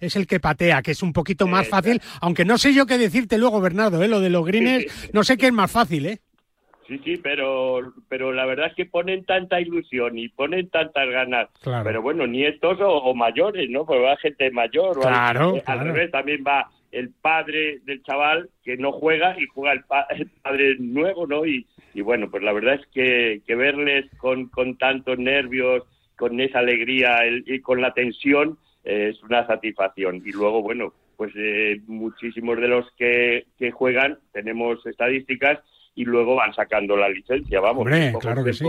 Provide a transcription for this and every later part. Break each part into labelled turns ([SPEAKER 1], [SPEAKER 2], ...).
[SPEAKER 1] es el que patea, que es un poquito más fácil, aunque no sé yo qué decirte luego, Bernardo, ¿eh? lo de los greens, no sé qué es más fácil, ¿eh?
[SPEAKER 2] Sí, sí, pero, pero la verdad es que ponen tanta ilusión y ponen tantas ganas. Pero bueno, nietos o, mayores, ¿no? Porque va gente mayor.
[SPEAKER 1] Claro,
[SPEAKER 2] al, al revés también va el padre del chaval que no juega y juega el, padre nuevo, ¿no? Y, y, bueno, pues la verdad es que, que verles con, con tantos nervios, con esa alegría y con la tensión, es una satisfacción. Y luego, bueno, pues eh, muchísimos de los que, que juegan, tenemos estadísticas y luego van sacando la licencia, vamos.
[SPEAKER 1] claro que sí.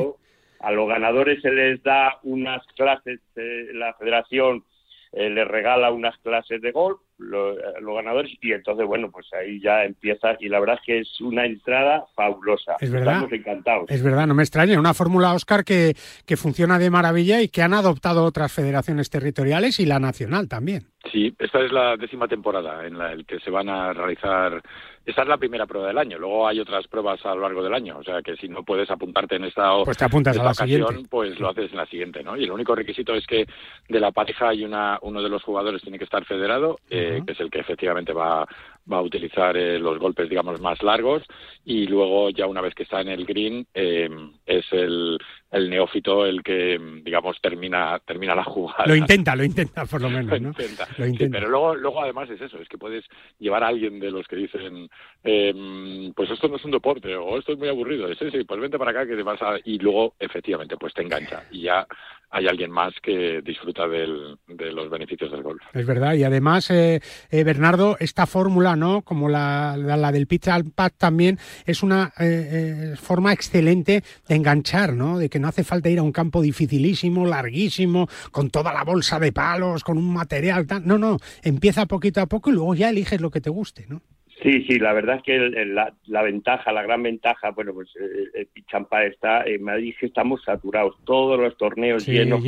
[SPEAKER 2] A los ganadores se les da unas clases, la federación eh, les regala unas clases de golf, los ganadores, y entonces, bueno, pues ahí ya empieza, y la verdad es que es una entrada fabulosa.
[SPEAKER 1] Es verdad.
[SPEAKER 2] Estamos encantados.
[SPEAKER 1] Es verdad, no me extraña. Una fórmula Oscar que, que funciona de maravilla y que han adoptado otras federaciones territoriales y la nacional también.
[SPEAKER 3] Sí, esta es la décima temporada en la que se van a realizar esta es la primera prueba del año. Luego hay otras pruebas a lo largo del año. O sea que si no puedes apuntarte en esta,
[SPEAKER 1] pues te apuntas a la
[SPEAKER 3] ocasión, pues lo haces en la siguiente, ¿no? Y el único requisito es que de la pareja hay una, uno de los jugadores tiene que estar federado, eh, que es el que efectivamente va, va a utilizar eh, los golpes, digamos, más largos. Y luego ya una vez que está en el green, eh, es el, el neófito el que, digamos, termina, termina la jugada.
[SPEAKER 1] Lo intenta, lo intenta por lo menos, ¿no?
[SPEAKER 3] Lo intenta. pero luego, luego además es eso, es que puedes llevar a alguien de los que dicen, eh, pues esto no es un deporte, o esto es muy aburrido, sí, sí, pues vente para acá que te vas a... Y luego, efectivamente, pues te engancha. Y ya hay alguien más que disfruta del, de los beneficios del golf.
[SPEAKER 1] Es verdad, y además, eh, eh, Bernardo, esta fórmula, ¿no? Como la, la, del pitch al pad también, es una eh, forma excelente de enganchar, ¿no? De que no hace falta ir a un campo dificilísimo, larguísimo, con toda la bolsa de palos, con un material tan... No, no, empieza poquito a poco y luego ya eliges lo que te guste, ¿no?
[SPEAKER 2] Sí, sí, la verdad es que la, ventaja, la gran ventaja, bueno, pues eh, el Pichampa está, en Madrid que estamos saturados, todos los torneos llenos.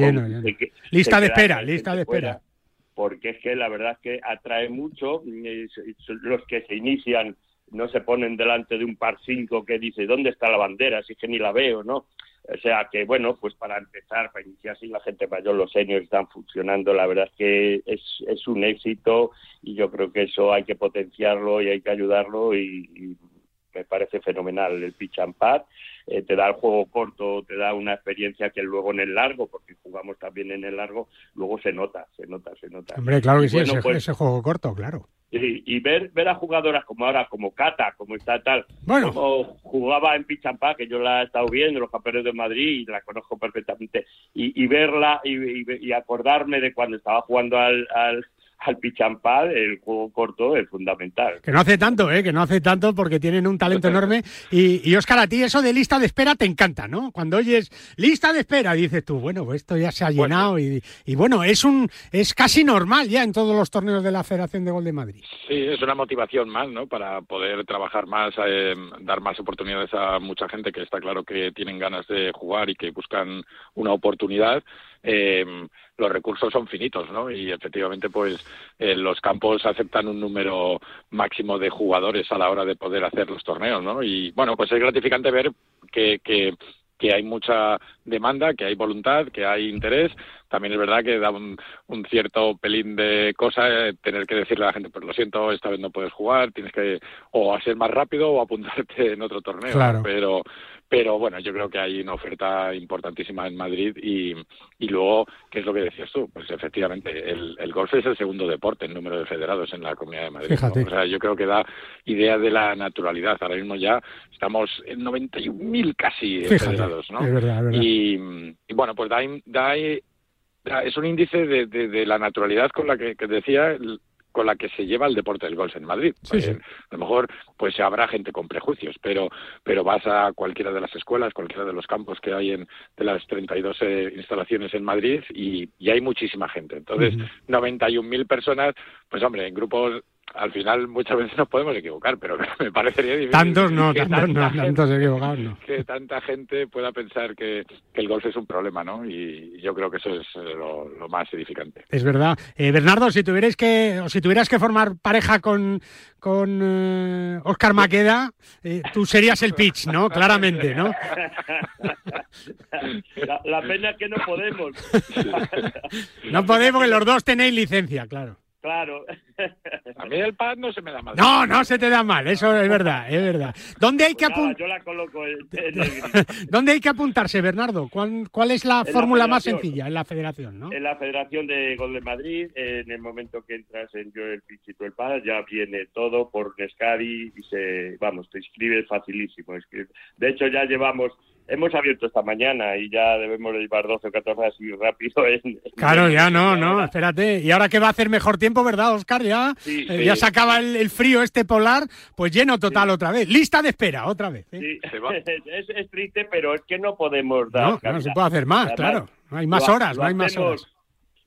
[SPEAKER 1] lista de espera, lista de espera.
[SPEAKER 2] Porque es que la verdad es que atrae mucho, los que se inician no se ponen delante de un par cinco que dice, ¿dónde está la bandera? Si es que ni la veo, ¿no? O sea que, bueno, pues para empezar, para iniciar así, la gente mayor, los seniors están funcionando. La verdad es que es, es un éxito y yo creo que eso hay que potenciarlo y hay que ayudarlo y, me parece fenomenal el pitch and pad. Eh, te da el juego corto, te da una experiencia que luego en el largo, porque jugamos también en el largo, luego se nota, se nota, se nota.
[SPEAKER 1] Hombre, claro que sí, ese, pues ese juego corto, claro.
[SPEAKER 2] Y, ver ver a jugadoras como ahora, como Cata, como está tal, bueno. como jugaba en Pichampá, que yo la he estado viendo, los campeones de Madrid, y la conozco perfectamente, y, verla y, acordarme de cuando estaba jugando al, al pichampal, el juego corto es fundamental.
[SPEAKER 1] Que no hace tanto, ¿eh? que no hace tanto porque tienen un talento enorme. Y, y Oscar, a ti eso de lista de espera te encanta, ¿no? Cuando oyes lista de espera, dices tú, bueno, pues esto ya se ha llenado y, y, bueno, es un es casi normal ya en todos los torneos de la Federación de Gol de Madrid.
[SPEAKER 3] Sí, es una motivación más, ¿no? Para poder trabajar más, eh, dar más oportunidades a mucha gente que está claro que tienen ganas de jugar y que buscan una oportunidad. Eh, los recursos son finitos, ¿no? Y efectivamente, pues eh, los campos aceptan un número máximo de jugadores a la hora de poder hacer los torneos, ¿no? Y bueno, pues es gratificante ver que, que, que hay mucha demanda, que hay voluntad, que hay interés. También es verdad que da un, un cierto pelín de cosa eh, tener que decirle a la gente, pues lo siento, esta vez no puedes jugar, tienes que o hacer más rápido o apuntarte en otro torneo.
[SPEAKER 1] Claro.
[SPEAKER 3] Pero pero bueno, yo creo que hay una oferta importantísima en Madrid y, y luego, ¿qué es lo que decías tú? Pues efectivamente, el, el golf es el segundo deporte en número de federados en la Comunidad de Madrid.
[SPEAKER 1] Fíjate.
[SPEAKER 3] O sea, yo creo que da idea de la naturalidad. Ahora mismo ya estamos en 91.000 casi federados, ¿no?
[SPEAKER 1] Es verdad, es verdad.
[SPEAKER 3] Y, y, bueno, pues da, da, es un índice de, de, de, la naturalidad con la que, que decía con la que se lleva el deporte del golf en Madrid.
[SPEAKER 1] Eh,
[SPEAKER 3] a lo mejor pues habrá gente con prejuicios, pero pero vas a cualquiera de las escuelas, cualquiera de los campos que hay en de las 32 eh, instalaciones en Madrid y, y, hay muchísima gente. Entonces, uh -huh. 91.000 personas, pues hombre, en grupos al final muchas veces nos podemos equivocar, pero me parecería difícil.
[SPEAKER 1] Tantos no, tantos no, gente, tantos equivocados no.
[SPEAKER 3] Que tanta gente pueda pensar que, que, el golf es un problema, ¿no? Y yo creo que eso es eh, lo, lo más edificante.
[SPEAKER 1] Es verdad. Eh, Bernardo, si tuvierais que, o si tuvieras que formar pareja con, con eh, Oscar Maqueda, eh, tú serías el pitch, ¿no? Claramente, ¿no?
[SPEAKER 2] La, la pena es que no podemos.
[SPEAKER 1] no podemos, que los dos tenéis licencia, claro.
[SPEAKER 2] Claro.
[SPEAKER 3] A mí el pad no se me da mal.
[SPEAKER 1] No, no se te da mal, eso es verdad, es verdad. ¿Dónde hay que
[SPEAKER 2] Pues nada,
[SPEAKER 1] apun-
[SPEAKER 2] yo la coloco en, en el-
[SPEAKER 1] ¿Dónde hay que apuntarse, Bernardo? ¿Cuál, cuál es la
[SPEAKER 2] En la
[SPEAKER 1] fórmula más sencilla? En la federación, ¿no?
[SPEAKER 2] en la Federación de Gol de Madrid. En el momento que entras en Yo el Pichito el Paz, ya viene todo por Nescadi y se, vamos, te inscribes facilísimo. Es que, de hecho, ya llevamos, hemos abierto esta mañana y ya debemos de llevar 12 o 14 así rápido. En, en-
[SPEAKER 1] Claro, ya no, no, espérate. Y ahora que va a hacer mejor tiempo, ¿verdad, Oscar? Ya,
[SPEAKER 2] Sí,
[SPEAKER 1] eh,
[SPEAKER 2] sí.
[SPEAKER 1] ya se acaba el, el frío este polar, pues lleno total otra vez. Lista de espera, otra vez. ¿eh?
[SPEAKER 2] Sí,
[SPEAKER 3] Se va.
[SPEAKER 2] es, es triste, pero es que no podemos dar.
[SPEAKER 1] No, no
[SPEAKER 2] cabida.
[SPEAKER 1] se puede hacer más,
[SPEAKER 2] Además,
[SPEAKER 1] claro. No hay más
[SPEAKER 2] lo-
[SPEAKER 1] horas,
[SPEAKER 2] lo
[SPEAKER 1] no hay más horas.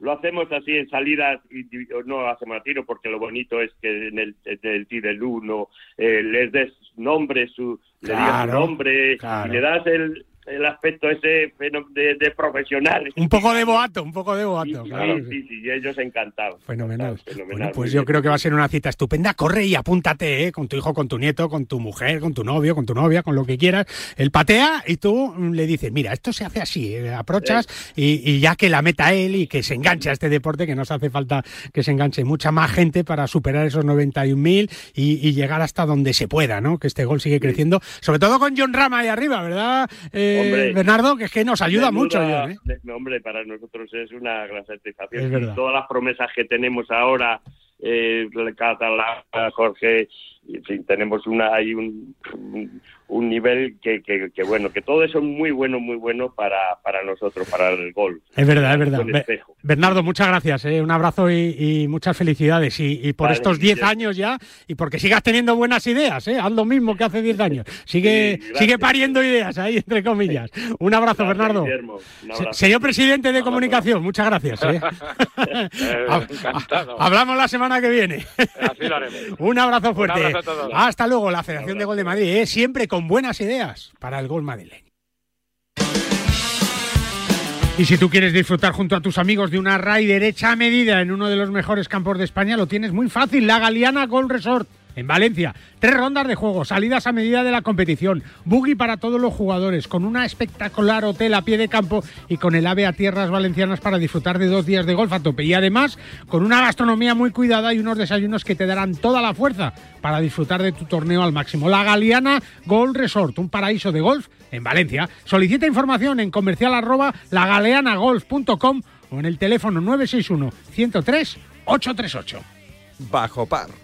[SPEAKER 2] Lo hacemos así en salidas, y, y- no hacemos a tiro, porque lo bonito es que en el, en el tiro del uno eh, les des nombre, su, le digas
[SPEAKER 1] Claro,
[SPEAKER 2] su nombre
[SPEAKER 1] claro.
[SPEAKER 2] y le das el, el aspecto ese de, de profesional.
[SPEAKER 1] Un poco de boato, un poco de boato.
[SPEAKER 2] sí,
[SPEAKER 1] claro
[SPEAKER 2] sí,
[SPEAKER 1] sí.
[SPEAKER 2] ellos encantados.
[SPEAKER 1] Fenomenal. Bueno, pues yo
[SPEAKER 2] bien.
[SPEAKER 1] creo que va a ser una cita estupenda. Corre y apúntate, ¿eh? Con tu hijo, con tu nieto, con tu mujer, con tu novio, con tu novia, con lo que quieras. Él patea y tú le dices, mira, esto se hace así, eh, aprochas y, y ya que la meta él y que se enganche a este deporte, que nos hace falta que se enganche mucha más gente para superar esos 91.000 y, y llegar hasta donde se pueda, ¿no? Que este gol sigue creciendo, sobre todo con John Rama ahí arriba, ¿verdad, eh,
[SPEAKER 2] Hombre.
[SPEAKER 1] Bernardo? Que es que nos ayuda mucho, John, ¿eh?
[SPEAKER 2] hombre, para nosotros es una gran satisfacción.
[SPEAKER 1] Es.
[SPEAKER 2] Todas las promesas que tenemos ahora, eh, Catalán, Jorge, en fin, tenemos una hay un, un, un nivel que, que, que, bueno, que todo eso es muy bueno, muy bueno para, para nosotros, para el gol.
[SPEAKER 1] Es verdad, es verdad. Be-. Bernardo, muchas gracias. ¿eh? Un abrazo y, y muchas felicidades. Y, y por
[SPEAKER 2] Vale,
[SPEAKER 1] estos 10
[SPEAKER 2] Guillermo.
[SPEAKER 1] años ya, y porque sigas teniendo buenas ideas. ¿eh? Haz lo mismo que hace 10 años. Sigue,
[SPEAKER 2] Sí,
[SPEAKER 1] sigue pariendo ideas ahí, entre comillas. Un abrazo,
[SPEAKER 2] Gracias,
[SPEAKER 1] Bernardo.
[SPEAKER 2] Guillermo. Un abrazo.
[SPEAKER 1] Se- Señor presidente de comunicación, muchas gracias. ¿eh?
[SPEAKER 3] Encantado.
[SPEAKER 1] Hablamos la semana que viene.
[SPEAKER 3] Así lo haremos.
[SPEAKER 1] Un abrazo fuerte.
[SPEAKER 3] abrazo a todos.
[SPEAKER 1] Hasta luego, la Federación de Gol de Madrid, ¿eh? siempre con buenas ideas para el gol madrileño. Y si tú quieres disfrutar junto a tus amigos de una rider hecha a medida en uno de los mejores campos de España, lo tienes muy fácil, la Galeana Golf Resort. En Valencia, tres rondas de juego, salidas a medida de la competición, buggy para todos los jugadores, con una espectacular hotel a pie de campo y con el AVE a tierras valencianas para disfrutar de dos días de golf a tope. Y además, con una gastronomía muy cuidada y unos desayunos que te darán toda la fuerza para disfrutar de tu torneo al máximo. La Galeana Golf Resort, un paraíso de golf en Valencia. Solicita información en comercial arroba lagaleanagolf.com o en el teléfono 961 103 838.
[SPEAKER 4] Bajo par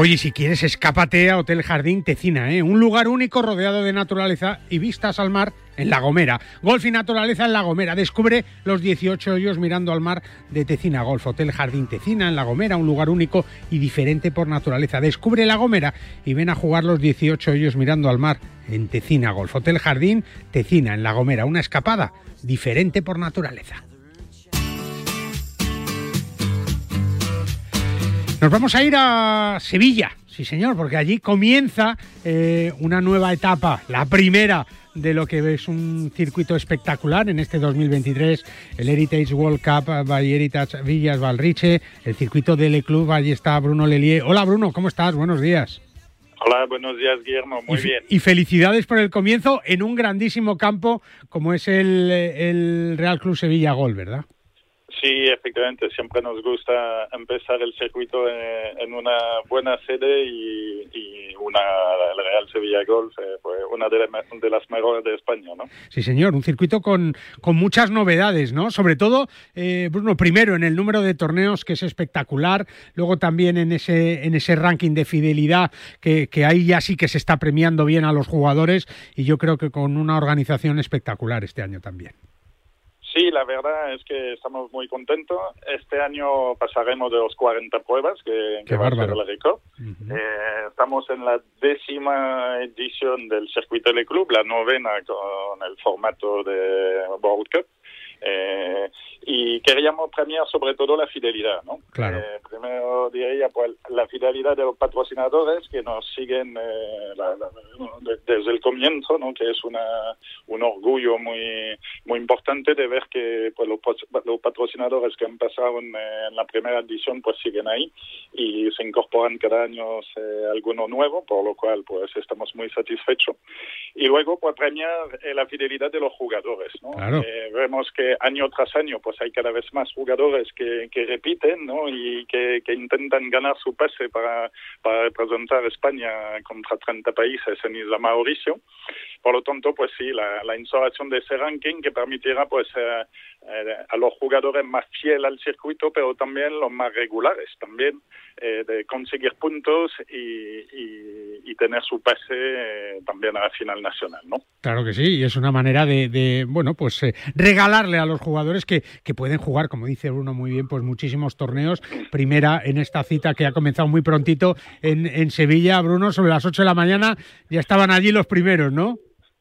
[SPEAKER 1] Oye, si quieres, escápate a Hotel Jardín Tecina, ¿eh? un lugar único rodeado de naturaleza y vistas al mar en La Gomera. Golf y naturaleza en La Gomera. Descubre los 18 hoyos mirando al mar de Tecina Golf. Hotel Jardín Tecina en La Gomera, un lugar único y diferente por naturaleza. Descubre La Gomera y ven a jugar los 18 hoyos mirando al mar en Tecina Golf. Hotel Jardín Tecina en La Gomera. Una escapada diferente por naturaleza. Nos vamos a ir a Sevilla, sí señor, porque allí comienza eh, una nueva etapa, la primera de lo que es un circuito espectacular en este 2023, el Heritage World Cup by Heritage Villas Valriche, el circuito del Club, allí está Bruno Lelier. Hola Bruno, ¿cómo estás? Buenos días.
[SPEAKER 5] Hola, buenos días Guillermo, muy bien.
[SPEAKER 1] Y felicidades por el comienzo en un grandísimo campo como es el, el Real Club Sevilla Gol, ¿verdad?
[SPEAKER 5] Sí, efectivamente, siempre nos gusta empezar el circuito en, una buena sede y, una la Real Sevilla Golf eh, fue una de, de, las mejores de España, ¿no?
[SPEAKER 1] Sí, señor, un circuito con, con muchas novedades, ¿no? Sobre todo, eh, Bruno, primero en el número de torneos que es espectacular, luego también en ese en ese ranking de fidelidad que, que ahí ya sí que se está premiando bien a los jugadores y yo creo que con una organización espectacular este año también.
[SPEAKER 5] Sí, la verdad es que estamos muy contentos. Este año pasaremos de los 40 pruebas, que, que va a ser el récord. eh, estamos en la décima edición del circuito de club, la novena con el formato de World Cup. Eh, y queríamos premiar sobre todo la fidelidad, ¿no?
[SPEAKER 1] Claro.
[SPEAKER 5] Eh, primero diría pues la fidelidad de los patrocinadores que nos siguen eh, la, la, desde el comienzo, ¿no? Que es una un orgullo muy muy importante de ver que pues los, los patrocinadores que han pasado en, la primera edición pues siguen ahí y se incorporan cada año eh, alguno nuevo, por lo cual pues estamos muy satisfechos. Y luego pues premiar la fidelidad de los jugadores, ¿no?
[SPEAKER 1] Claro.
[SPEAKER 5] vemos que año tras año pues hay cada vez más jugadores que, que repiten ¿no? y que, que, intentan ganar su pase para, para representar a España contra 30 países en Isla Mauricio. Por lo tanto, pues sí, la, la instalación de ese ranking que permitirá pues eh, eh, a los jugadores más fieles al circuito, pero también los más regulares, también eh, de conseguir puntos y, y, y tener su pase eh, también a la final nacional, ¿no?
[SPEAKER 1] Claro que sí, y es una manera de, de bueno, pues eh, regalarle a los jugadores que, que pueden jugar, como dice Bruno muy bien, pues muchísimos torneos. Primera en esta cita que ha comenzado muy prontito en, en Sevilla, Bruno, sobre las 8 de la mañana, ya estaban allí los primeros, ¿no?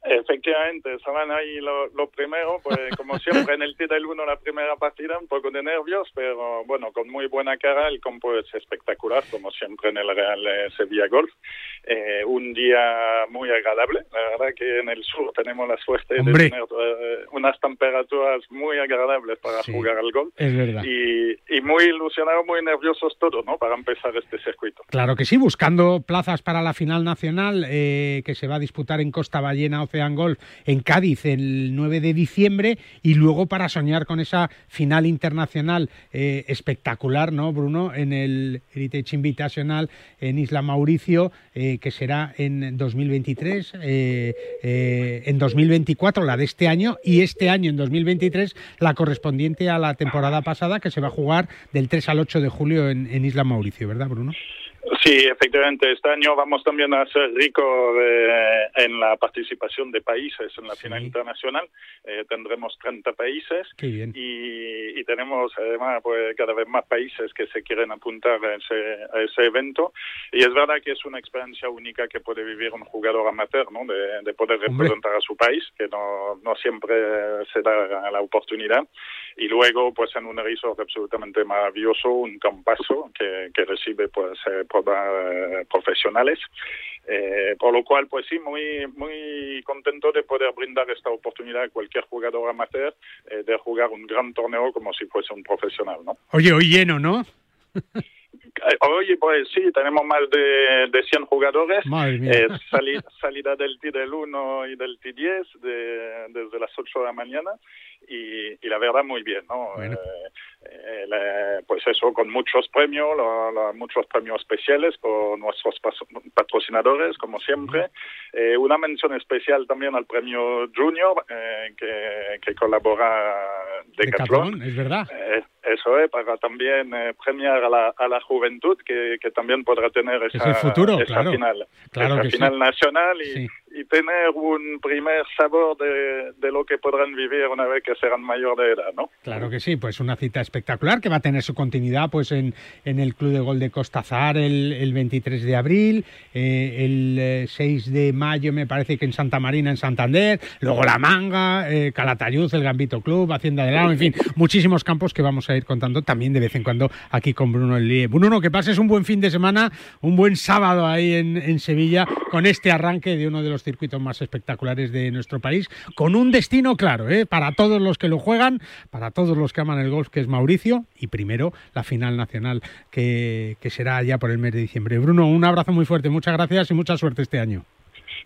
[SPEAKER 5] Efectivamente, estaban ahí los lo primeros, pues como siempre en el del 1 la primera partida, un poco de nervios, pero bueno, con muy buena cara, el campo es espectacular, como siempre en el Real Sevilla Golf. Eh, un día muy agradable, la verdad que en el sur tenemos la suerte
[SPEAKER 1] Hombre.
[SPEAKER 5] de tener eh, unas temperaturas muy agradables para
[SPEAKER 1] Sí,
[SPEAKER 5] jugar al golf.
[SPEAKER 1] Es verdad.
[SPEAKER 5] Y, y muy ilusionados, muy nerviosos todos, ¿no? Para empezar este circuito.
[SPEAKER 1] Claro que sí, buscando plazas para la final nacional eh, que se va a disputar en Costa Ballena Ocean Golf en Cádiz el 9 de diciembre y luego para soñar con esa final internacional eh, espectacular, ¿no, Bruno? En el Heritage Invitational en Isla Mauricio, eh, que será en 2023, eh, eh, en 2024 la de este año y este año en 2023 la correspondiente a la temporada pasada que se va a jugar del 3 al 8 de julio en, en Isla Mauricio, ¿verdad, Bruno?
[SPEAKER 5] Sí, efectivamente. Este año vamos también a ser ricos eh, en la participación de países en la
[SPEAKER 1] Sí.
[SPEAKER 5] final internacional. Eh, tendremos 30 países y, y tenemos además pues cada vez más países que se quieren apuntar a ese, a ese evento. Y es verdad que es una experiencia única que puede vivir un jugador amateur, ¿no? De, de poder
[SPEAKER 1] Hombre.
[SPEAKER 5] representar a su país, que no, no siempre se da la oportunidad. Y luego, pues en un resort absolutamente maravilloso, un campazo que, que recibe pues eh, eh, profesionales. Eh, por lo cual, pues sí, muy muy contento de poder brindar esta oportunidad a cualquier jugador amateur eh, de jugar un gran torneo como si fuese un profesional, ¿no?
[SPEAKER 1] Oye, hoy lleno, ¿no?
[SPEAKER 5] Eh, Hoy, pues sí, tenemos más de, de 100 jugadores. Eh, sali- salida del T del 1 y del T10 de, desde las 8 de la mañana y, y la verdad muy bien, ¿no?
[SPEAKER 1] Bueno.
[SPEAKER 5] Eh, eh, la- pues eso, con muchos premios, lo- muchos premios especiales por nuestros patrocinadores, como siempre. Eh, una mención especial también al premio Junior, eh, que, que colabora Decathlon.
[SPEAKER 1] es verdad.
[SPEAKER 5] Eh, eso es, para también premiar a la, a la juventud que, que también podrá tener esa,
[SPEAKER 1] Es futuro,
[SPEAKER 5] esa
[SPEAKER 1] claro.
[SPEAKER 5] final,
[SPEAKER 1] Claro
[SPEAKER 5] esa
[SPEAKER 1] que sí.
[SPEAKER 5] final nacional y,
[SPEAKER 1] Sí.
[SPEAKER 5] y tener un primer sabor de, de lo que podrán vivir una vez que serán mayor de edad, ¿no?
[SPEAKER 1] Claro que sí, pues una cita espectacular que va a tener su continuidad pues en, en el Club de Gol de Costazar el, el 23 de abril, eh, el eh, 6 de mayo me parece que en Santa Marina, en Santander, luego La Manga, eh, Calatayud, el Gambito Club, Hacienda del Lago, en fin, muchísimos campos que vamos a ir contando también de vez en cuando aquí con Bruno El Lie. Bruno, que pases un buen fin de semana, un buen sábado ahí en, en Sevilla con este arranque de uno de los circuitos más espectaculares de nuestro país, con un destino claro, ¿eh? para todos los que lo juegan, para todos los que aman el golf, que es Mauricio, y primero la final nacional que, que será ya por el mes de diciembre. Bruno, un abrazo muy fuerte, muchas gracias y mucha suerte este año.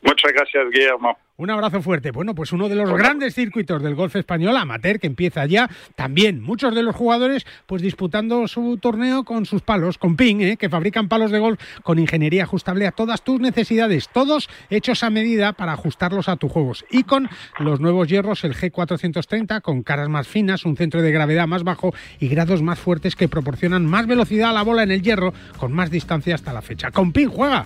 [SPEAKER 5] Muchas gracias, Guillermo.
[SPEAKER 1] Un abrazo fuerte. Bueno, pues uno de los grandes circuitos del golf español, amateur, que empieza ya. También muchos de los jugadores, pues disputando su torneo con sus palos, con Ping, ¿eh? que fabrican palos de golf con ingeniería ajustable a todas tus necesidades, todos hechos a medida para ajustarlos a tus juegos. Y con los nuevos hierros, el G430, con caras más finas, un centro de gravedad más bajo y grados más fuertes que proporcionan más velocidad a la bola en el hierro, con más distancia hasta la fecha. Con Ping juega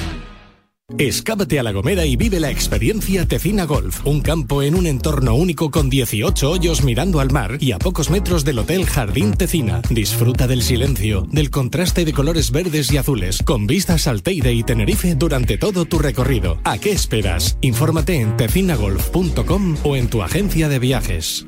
[SPEAKER 6] Escápate a La Gomera y vive la experiencia Tecina Golf, un campo en un entorno único con 18 hoyos mirando al mar y a pocos metros del Hotel Jardín Tecina. Disfruta del silencio, del contraste de colores verdes y azules, con vistas al Teide y Tenerife durante todo tu recorrido. ¿A qué esperas? Infórmate en tecinagolf.com o en tu agencia de viajes.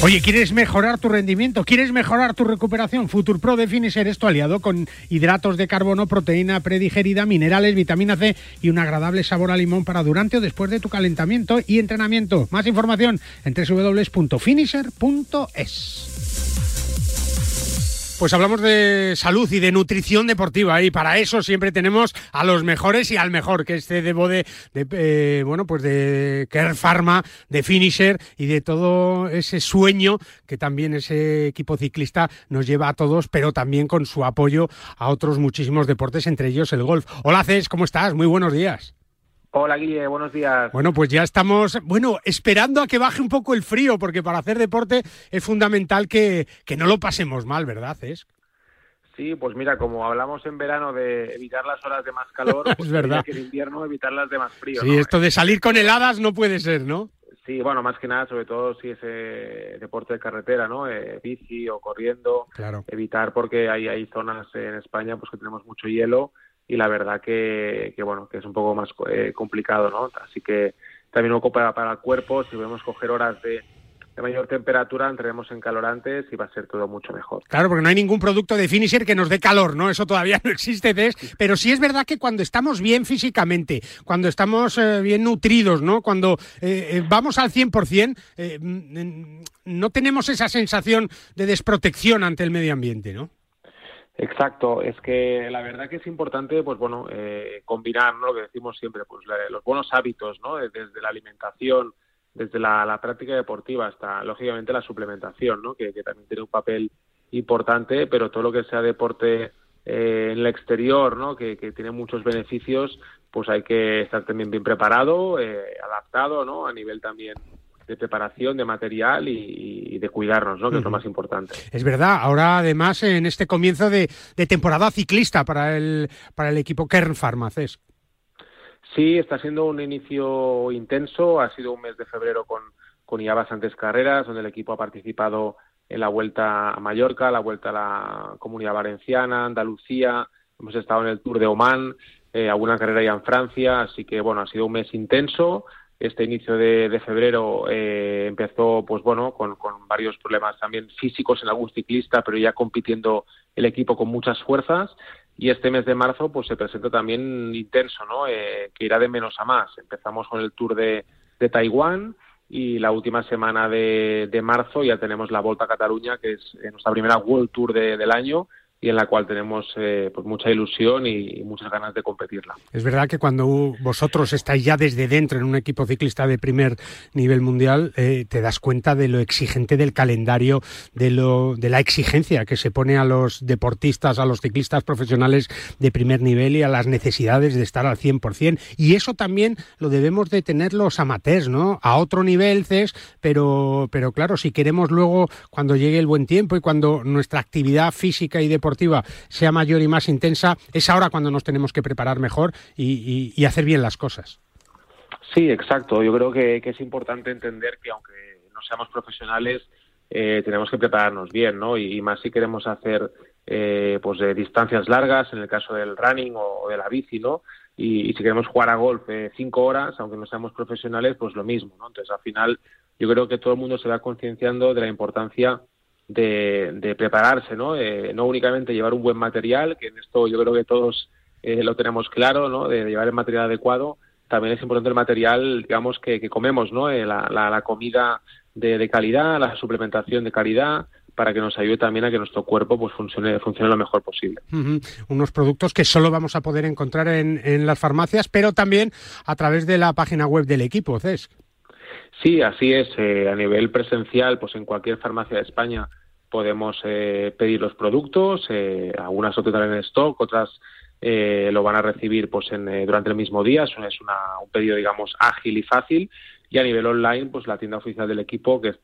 [SPEAKER 1] Oye, ¿quieres mejorar tu rendimiento? ¿Quieres mejorar tu recuperación? Futurpro de Finisher es tu aliado con hidratos de carbono, proteína predigerida, minerales, vitamina C y un agradable sabor a limón para durante o después de tu calentamiento y entrenamiento. Más información en www.finisher.es. Pues hablamos de salud y de nutrición deportiva y para eso siempre tenemos a los mejores y al mejor, que es Debo de, de eh, bueno, pues de Care Pharma, de Finisher y de todo ese sueño que también ese equipo ciclista nos lleva a todos, pero también con su apoyo a otros muchísimos deportes, entre ellos el golf. Hola Cés, ¿cómo estás? Muy buenos días.
[SPEAKER 7] Hola Guille, buenos días.
[SPEAKER 1] Bueno, pues ya estamos, bueno, esperando a que baje un poco el frío, porque para hacer deporte es fundamental que, que no lo pasemos mal, ¿verdad, Cés?
[SPEAKER 7] Sí, pues mira, como hablamos en verano de evitar las horas de más calor,
[SPEAKER 1] Es
[SPEAKER 7] pues
[SPEAKER 1] verdad.
[SPEAKER 7] que en invierno evitar las de más frío.
[SPEAKER 1] Sí,
[SPEAKER 7] ¿no?
[SPEAKER 1] esto de salir con heladas no puede ser, ¿no?
[SPEAKER 7] Sí, bueno, más que nada, sobre todo si es eh, deporte de carretera, ¿no? Eh, bici o corriendo.
[SPEAKER 1] Claro.
[SPEAKER 7] Evitar porque hay, hay zonas en España pues que tenemos mucho hielo y la verdad que, que bueno, que es un poco más eh, complicado, ¿no? Así que también un poco para, para el cuerpo, si podemos coger horas de, de mayor temperatura, entraremos en calorantes y va a ser todo mucho mejor.
[SPEAKER 1] Claro, porque no hay ningún producto de finisher que nos dé calor, ¿no? Eso todavía no existe, Cés. Pero sí es verdad que cuando estamos bien físicamente, cuando estamos eh, bien nutridos, ¿no? Cuando eh, eh, vamos al 100%, eh, mm, no tenemos esa sensación de desprotección ante el medio ambiente, ¿no?
[SPEAKER 7] Exacto, es que la verdad que es importante, pues bueno, eh, combinar, ¿no? Lo que decimos siempre, pues los buenos hábitos, ¿no? Desde la alimentación, desde la, la práctica deportiva hasta, lógicamente, la suplementación, ¿no? Que, que también tiene un papel importante, pero todo lo que sea deporte eh, en el exterior, ¿no? Que, que tiene muchos beneficios, pues hay que estar también bien preparado, eh, adaptado, ¿no? A nivel también de preparación, de material y, y de cuidarnos, ¿no? Que es lo más importante.
[SPEAKER 1] Es verdad, ahora además en este comienzo de, de temporada ciclista para el, para el equipo Kern Pharma, Cés.
[SPEAKER 7] Sí, está siendo un inicio intenso. Ha sido un mes de febrero con, con ya bastantes carreras, donde el equipo ha participado en la Vuelta a Mallorca, la Vuelta a la Comunidad Valenciana, Andalucía. Hemos estado en el Tour de Oman, eh, alguna carrera ya en Francia. Así que, bueno, ha sido un mes intenso. Este inicio de, de febrero eh, empezó, pues bueno, con, con varios problemas también físicos en algún ciclista, pero ya compitiendo el equipo con muchas fuerzas y este mes de marzo pues se presenta también intenso, ¿no? Eh, que irá de menos a más. Empezamos con el Tour de, de Taiwán y la última semana de, de marzo ya tenemos la Volta a Cataluña, que es eh, nuestra primera World Tour de- del año y en la cual tenemos eh, pues mucha ilusión y, y muchas ganas de competirla.
[SPEAKER 1] Es verdad que cuando vosotros estáis ya desde dentro en un equipo ciclista de primer nivel mundial, eh, te das cuenta de lo exigente del calendario, de, lo, de la exigencia que se pone a los deportistas, a los ciclistas profesionales de primer nivel y a las necesidades de estar al 100%. Y eso también lo debemos de tener los amateurs, ¿no? A otro nivel, CES, pero, pero claro, si queremos luego, cuando llegue el buen tiempo y cuando nuestra actividad física y deportiva sea mayor y más intensa, es ahora cuando nos tenemos que preparar mejor y, hacer bien las cosas.
[SPEAKER 7] Sí, exacto. Yo creo que, es importante entender que aunque no seamos profesionales, eh, tenemos que prepararnos bien, ¿no? Y, más si queremos hacer eh, pues de distancias largas, en el caso del running o, de la bici, ¿no? Y, y si queremos jugar a golf eh, cinco horas, aunque no seamos profesionales, pues lo mismo, ¿no? Entonces, al final, yo creo que todo el mundo se va concienciando de la importancia de, prepararse, ¿no? Eh, no únicamente llevar un buen material, que en esto yo creo que todos eh, lo tenemos claro, ¿no? De llevar el material adecuado. También es importante el material, digamos, que, que comemos, ¿no? Eh, la, la, la comida de, de calidad, la suplementación de calidad, para que nos ayude también a que nuestro cuerpo pues funcione, funcione lo mejor posible.
[SPEAKER 1] Unos productos que solo vamos a poder encontrar en, en las farmacias, pero también a través de la página web del equipo, CES.
[SPEAKER 7] Sí, así es. Eh, a nivel presencial, pues en cualquier farmacia de España podemos eh, pedir los productos. Eh, algunas lo tendrán en stock, otras eh, lo van a recibir pues en, eh, durante el mismo día. Es, una- es una- un pedido, digamos, ágil y fácil. Y a nivel online, pues la tienda oficial del equipo, que es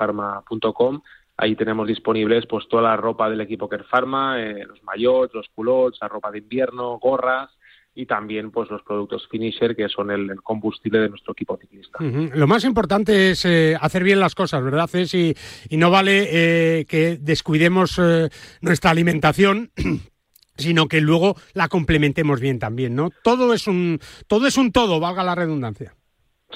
[SPEAKER 7] tiendaequipokerpharma.com, ahí tenemos disponibles pues toda la ropa del equipo Kerpharma, los maillots, los culottes, la ropa de invierno, gorras y también pues los productos finisher que son el, el combustible de nuestro equipo ciclista.
[SPEAKER 1] Lo más importante es eh, hacer bien las cosas, ¿verdad, CES? Y, y no vale eh, que descuidemos eh, nuestra alimentación. sino que luego la complementemos bien también, ¿no? Todo es un todo es un todo, valga la redundancia.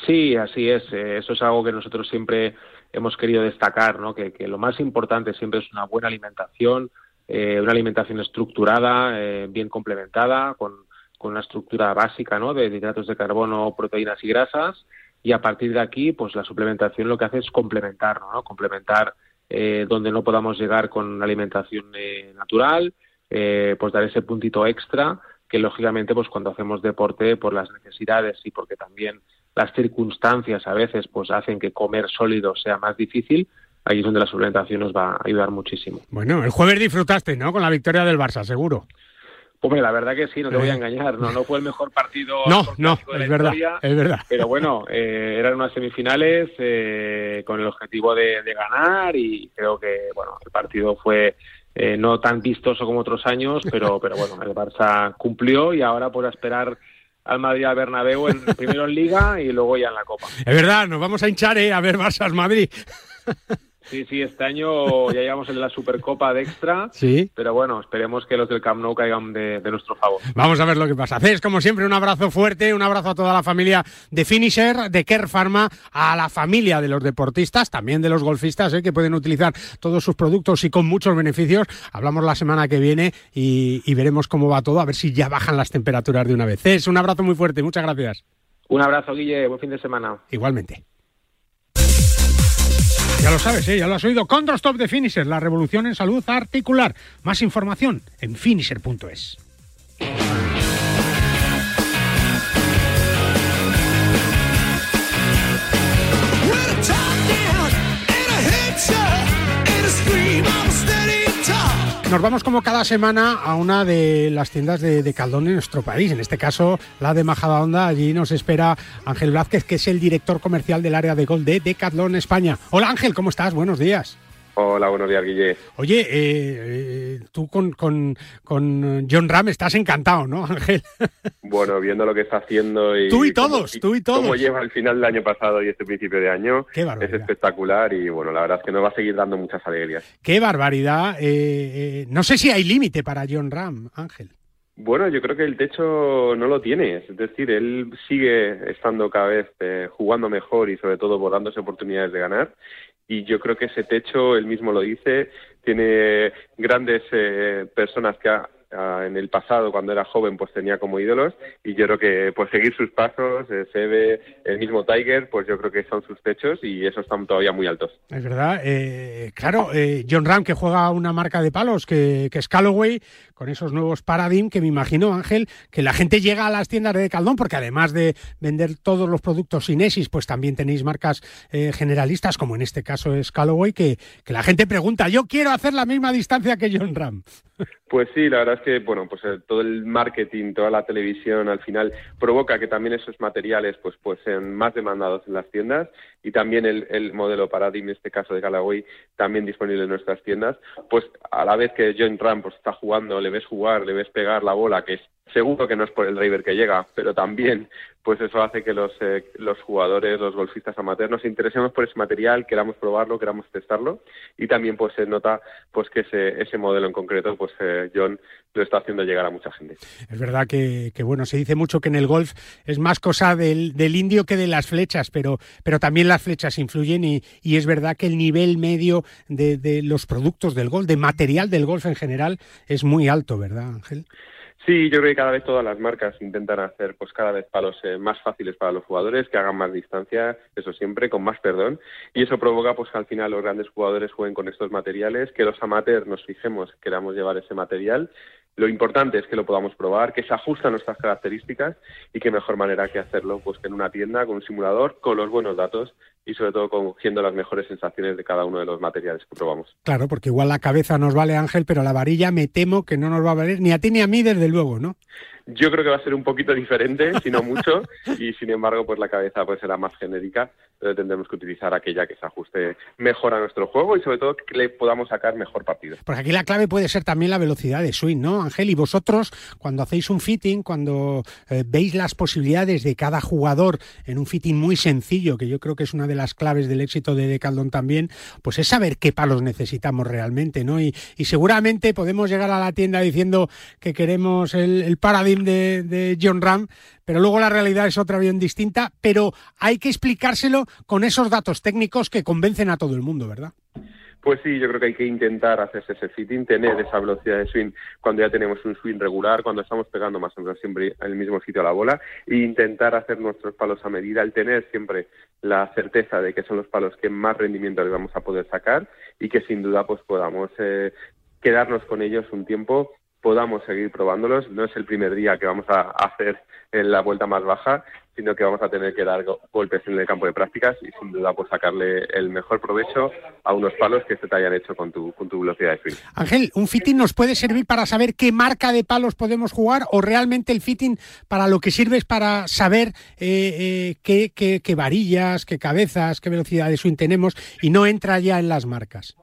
[SPEAKER 7] Sí, así es. Eh, Eso es algo que nosotros siempre hemos querido destacar, ¿no? Que, que lo más importante siempre es una buena alimentación, eh, una alimentación estructurada, eh, bien complementada, con, con una estructura básica, ¿no? De hidratos de carbono, proteínas y grasas. Y a partir de aquí, pues la suplementación lo que hace es complementar, ¿no? Complementar eh, donde no podamos llegar con una alimentación eh, natural, eh, pues dar ese puntito extra que lógicamente pues cuando hacemos deporte por las necesidades y porque también las circunstancias a veces pues hacen que comer sólido sea más difícil, ahí es donde la suplementación nos va a ayudar muchísimo.
[SPEAKER 1] Bueno, el jueves disfrutaste, ¿no? Con la victoria del Barça, seguro.
[SPEAKER 7] Hombre, la verdad que sí, no te voy a
[SPEAKER 1] Eh.
[SPEAKER 7] engañar, no, no fue el mejor partido
[SPEAKER 1] No, no,
[SPEAKER 7] de la
[SPEAKER 1] es verdad,
[SPEAKER 7] historia,
[SPEAKER 1] es verdad.
[SPEAKER 7] pero bueno, eh, eran unas semifinales eh, con el objetivo de, de ganar y creo que bueno el partido fue eh, no tan vistoso como otros años, pero pero bueno el Barça cumplió y ahora por esperar al Madrid al Bernabéu, en, primero en Liga y luego ya en la Copa.
[SPEAKER 1] Es verdad, nos vamos a hinchar ¿eh? a ver Barça Madrid.
[SPEAKER 7] Sí, sí, este año ya llevamos de la Supercopa de extra.
[SPEAKER 1] Sí.
[SPEAKER 7] Pero bueno, esperemos que los del Camp Nou caigan de, nuestro favor.
[SPEAKER 1] Vamos a ver lo que pasa. Haces, como siempre, un abrazo fuerte, un abrazo a toda la familia de Finisher, de Care Pharma, a la familia de los deportistas, también de los golfistas, ¿eh? que pueden utilizar todos sus productos y con muchos beneficios. Hablamos la semana que viene y, y veremos cómo va todo, a ver si ya bajan las temperaturas de una vez. Es un abrazo muy fuerte, muchas gracias.
[SPEAKER 7] Un abrazo, Guille, buen fin de semana.
[SPEAKER 1] Igualmente. Ya lo sabes, ¿eh? ya lo has oído. Stop de Finisher, la revolución en salud articular. Más información en finisher.es. Nos vamos como cada semana a una de las tiendas de, Caldón en nuestro país, en este caso la de Majadahonda. Allí nos espera Ángel Vázquez, que es el director comercial del área de gol de Decathlon España. Hola Ángel, ¿cómo estás? Buenos días.
[SPEAKER 8] Hola, buenos días, Guille.
[SPEAKER 1] Oye, eh, eh, tú con, con, con, John Ram estás encantado, ¿no, Ángel?
[SPEAKER 8] Bueno, viendo lo que está haciendo y...
[SPEAKER 1] Tú y todos, tú y todos.
[SPEAKER 8] Cómo lleva el final del año pasado y este principio de año.
[SPEAKER 1] Qué
[SPEAKER 8] es espectacular y, bueno, la verdad es que nos va a seguir dando muchas alegrías.
[SPEAKER 1] Qué barbaridad. Eh, no sé si hay límite para John Ram, Ángel.
[SPEAKER 8] Bueno, yo creo que el techo no lo tiene, es decir, él sigue estando cada vez jugando mejor y sobre todo borrándose oportunidades de ganar y yo creo que ese techo, él mismo lo dice, tiene grandes eh, personas que en el pasado, cuando era joven, pues tenía como ídolos y yo creo que pues seguir sus pasos, eh, se ve el mismo Tiger, pues yo creo que son sus techos y esos están todavía muy altos.
[SPEAKER 1] Es verdad, eh, claro, John Ram que juega una marca de palos que, que es Callaway, con esos nuevos Paradigm que me imagino, Ángel, que la gente llega a las tiendas de Caldón, porque además de vender todos los productos Inesis, pues también tenéis marcas eh, generalistas, como en este caso es Callaway, que, que la gente pregunta, yo quiero hacer la misma distancia que John Ram.
[SPEAKER 8] Pues sí, la verdad es que bueno, pues eh, todo el marketing, toda la televisión al final provoca que también esos materiales pues pues sean más demandados en las tiendas y también el, el modelo Paradigm, en este caso de Callaway, también disponible en nuestras tiendas, pues a la vez que John Ram pues, está jugando, le ves jugar, le ves pegar la bola, que es seguro que no es por el driver que llega, pero también pues eso hace que los, eh, los jugadores, los golfistas amateurs nos interesemos por ese material, queramos probarlo, queramos testarlo y también pues se nota pues que ese, ese modelo en concreto pues eh, John lo está haciendo llegar a mucha gente.
[SPEAKER 1] Es verdad que, que, bueno, se dice mucho que en el golf es más cosa del, del indio que de las flechas, pero, pero también las flechas influyen y, y es verdad que el nivel medio de, de los productos del golf, de material del golf en general, es muy alto, ¿verdad Ángel?
[SPEAKER 8] Sí, yo creo que cada vez todas las marcas intentan hacer pues cada vez palos eh, más fáciles para los jugadores, que hagan más distancia, eso siempre, con más perdón, y eso provoca pues que al final los grandes jugadores jueguen con estos materiales, que los amateurs nos fijemos, queramos llevar ese material. Lo importante es que lo podamos probar, que se ajusta a nuestras características y qué mejor manera que hacerlo pues que en una tienda, con un simulador, con los buenos datos y sobre todo cogiendo las mejores sensaciones de cada uno de los materiales que probamos.
[SPEAKER 1] Claro, porque igual la cabeza nos vale Ángel, pero la varilla me temo que no nos va a valer ni a ti ni a mí desde luego, ¿no?
[SPEAKER 8] Yo creo que va a ser un poquito diferente, si no mucho, y sin embargo, pues la cabeza pues será más genérica, pero tendremos que utilizar aquella que se ajuste mejor a nuestro juego y sobre todo que le podamos sacar mejor partido.
[SPEAKER 1] Porque aquí la clave puede ser también la velocidad de swing, ¿no, Ángel? Y vosotros, cuando hacéis un fitting, cuando eh, veis las posibilidades de cada jugador en un fitting muy sencillo, que yo creo que es una de las claves del éxito de Decaldon también, pues es saber qué palos necesitamos realmente, ¿no? Y, seguramente podemos llegar a la tienda diciendo que queremos el paradigma de, John Ram, pero luego la realidad es otra bien distinta, pero hay que explicárselo con esos datos técnicos que convencen a todo el mundo, ¿verdad?
[SPEAKER 8] Pues sí, yo creo que hay que intentar hacerse ese fitting, tener esa velocidad de swing cuando ya tenemos un swing regular, cuando estamos pegando más o menos siempre en el mismo sitio a la bola, e intentar hacer nuestros palos a medida, el tener siempre la certeza de que son los palos que más rendimiento le vamos a poder sacar y que sin duda pues podamos eh, quedarnos con ellos un tiempo podamos seguir probándolos. No es el primer día que vamos a hacer en la vuelta más baja, sino que vamos a tener que dar golpes en el campo de prácticas y sin duda pues sacarle el mejor provecho a unos palos que se te hayan hecho con tu, con tu velocidad de swing.
[SPEAKER 1] Ángel, ¿un fitting nos puede servir para saber qué marca de palos podemos jugar o realmente el fitting para lo que sirve es para saber eh, eh, qué, qué, qué varillas, qué cabezas, qué velocidad de swing tenemos y no entra ya en las marcas?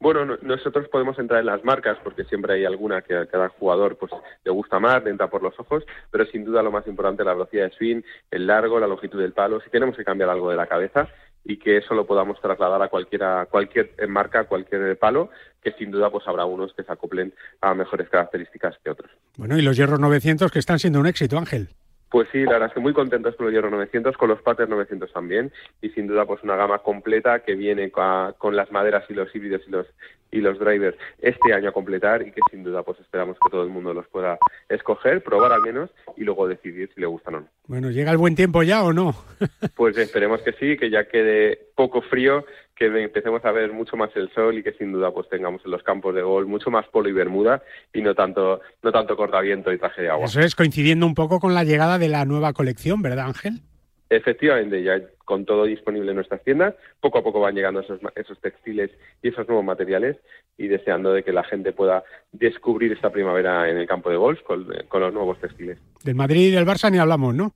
[SPEAKER 8] Bueno, nosotros podemos entrar en las marcas porque siempre hay alguna que a cada jugador pues le gusta más, le entra por los ojos, pero sin duda lo más importante es la velocidad de swing, el largo, la longitud del palo. Si tenemos que cambiar algo de la cabeza y que eso lo podamos trasladar a cualquiera, cualquier marca, cualquier palo, que sin duda pues habrá unos que se acoplen a mejores características que otros.
[SPEAKER 1] Bueno, y los hierros 900 que están siendo un éxito, Ángel.
[SPEAKER 8] Pues sí, la verdad es que muy contentos con los Hierro 900, con los Pater 900 también, y sin duda pues una gama completa que viene con, las maderas y los híbridos y los y los drivers este año a completar y que sin duda pues esperamos que todo el mundo los pueda escoger, probar al menos y luego decidir si le gustan o no.
[SPEAKER 1] Bueno, ¿llega el buen tiempo ya o no?
[SPEAKER 8] pues esperemos que sí, que ya quede poco frío que empecemos a ver mucho más el sol y que sin duda pues tengamos en los campos de gol mucho más polo y bermuda y no tanto no tanto cortaviento y traje de agua.
[SPEAKER 1] Eso es coincidiendo un poco con la llegada de la nueva colección, ¿verdad, Ángel?
[SPEAKER 8] Efectivamente, ya con todo disponible en nuestras tiendas, poco a poco van llegando esos, esos textiles y esos nuevos materiales y deseando de que la gente pueda descubrir esta primavera en el campo de golf con, con los nuevos textiles.
[SPEAKER 1] Del Madrid y del Barça ni hablamos, ¿no?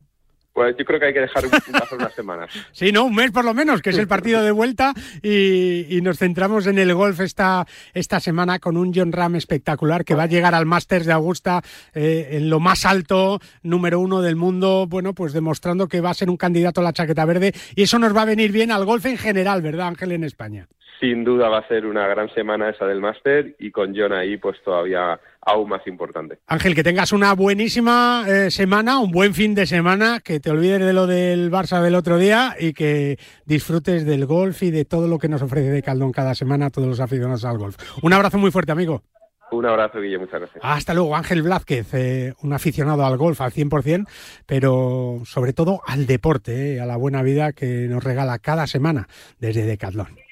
[SPEAKER 8] Pues yo creo que hay que dejar pasar unas semanas.
[SPEAKER 1] Sí, no, un mes por lo menos, que es el partido de vuelta y, nos centramos en el golf esta, esta semana con un John Ram espectacular que va a llegar al Masters de Augusta eh, en lo más alto, número uno del mundo, bueno, pues demostrando que va a ser un candidato a la chaqueta verde y eso nos va a venir bien al golf en general, ¿verdad Ángel, en España?
[SPEAKER 8] Sin duda va a ser una gran semana esa del Master y con John ahí pues todavía aún más importante.
[SPEAKER 1] Ángel, que tengas una buenísima eh, semana, un buen fin de semana, que te olvides de lo del Barça del otro día y que disfrutes del golf y de todo lo que nos ofrece de Caldón cada semana a todos los aficionados al golf. Un abrazo muy fuerte, amigo.
[SPEAKER 8] Un abrazo, Guille, muchas gracias.
[SPEAKER 1] Hasta luego, Ángel Blázquez, eh, un aficionado al golf al 100%, pero sobre todo al deporte, eh, a la buena vida que nos regala cada semana desde Decathlon.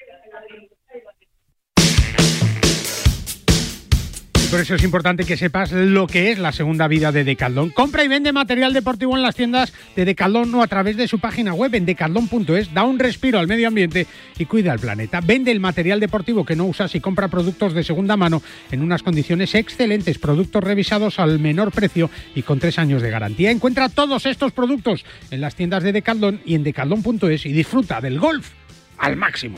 [SPEAKER 1] Por eso es importante que sepas lo que es la segunda vida de Decathlon. Compra y vende material deportivo en las tiendas de Decathlon o a través de su página web en decathlon.es. Da un respiro al medio ambiente y cuida al planeta. Vende el material deportivo que no usas y compra productos de segunda mano en unas condiciones excelentes. Productos revisados al menor precio y con tres años de garantía. Encuentra todos estos productos en las tiendas de Decathlon y en decathlon.es y disfruta del golf al máximo.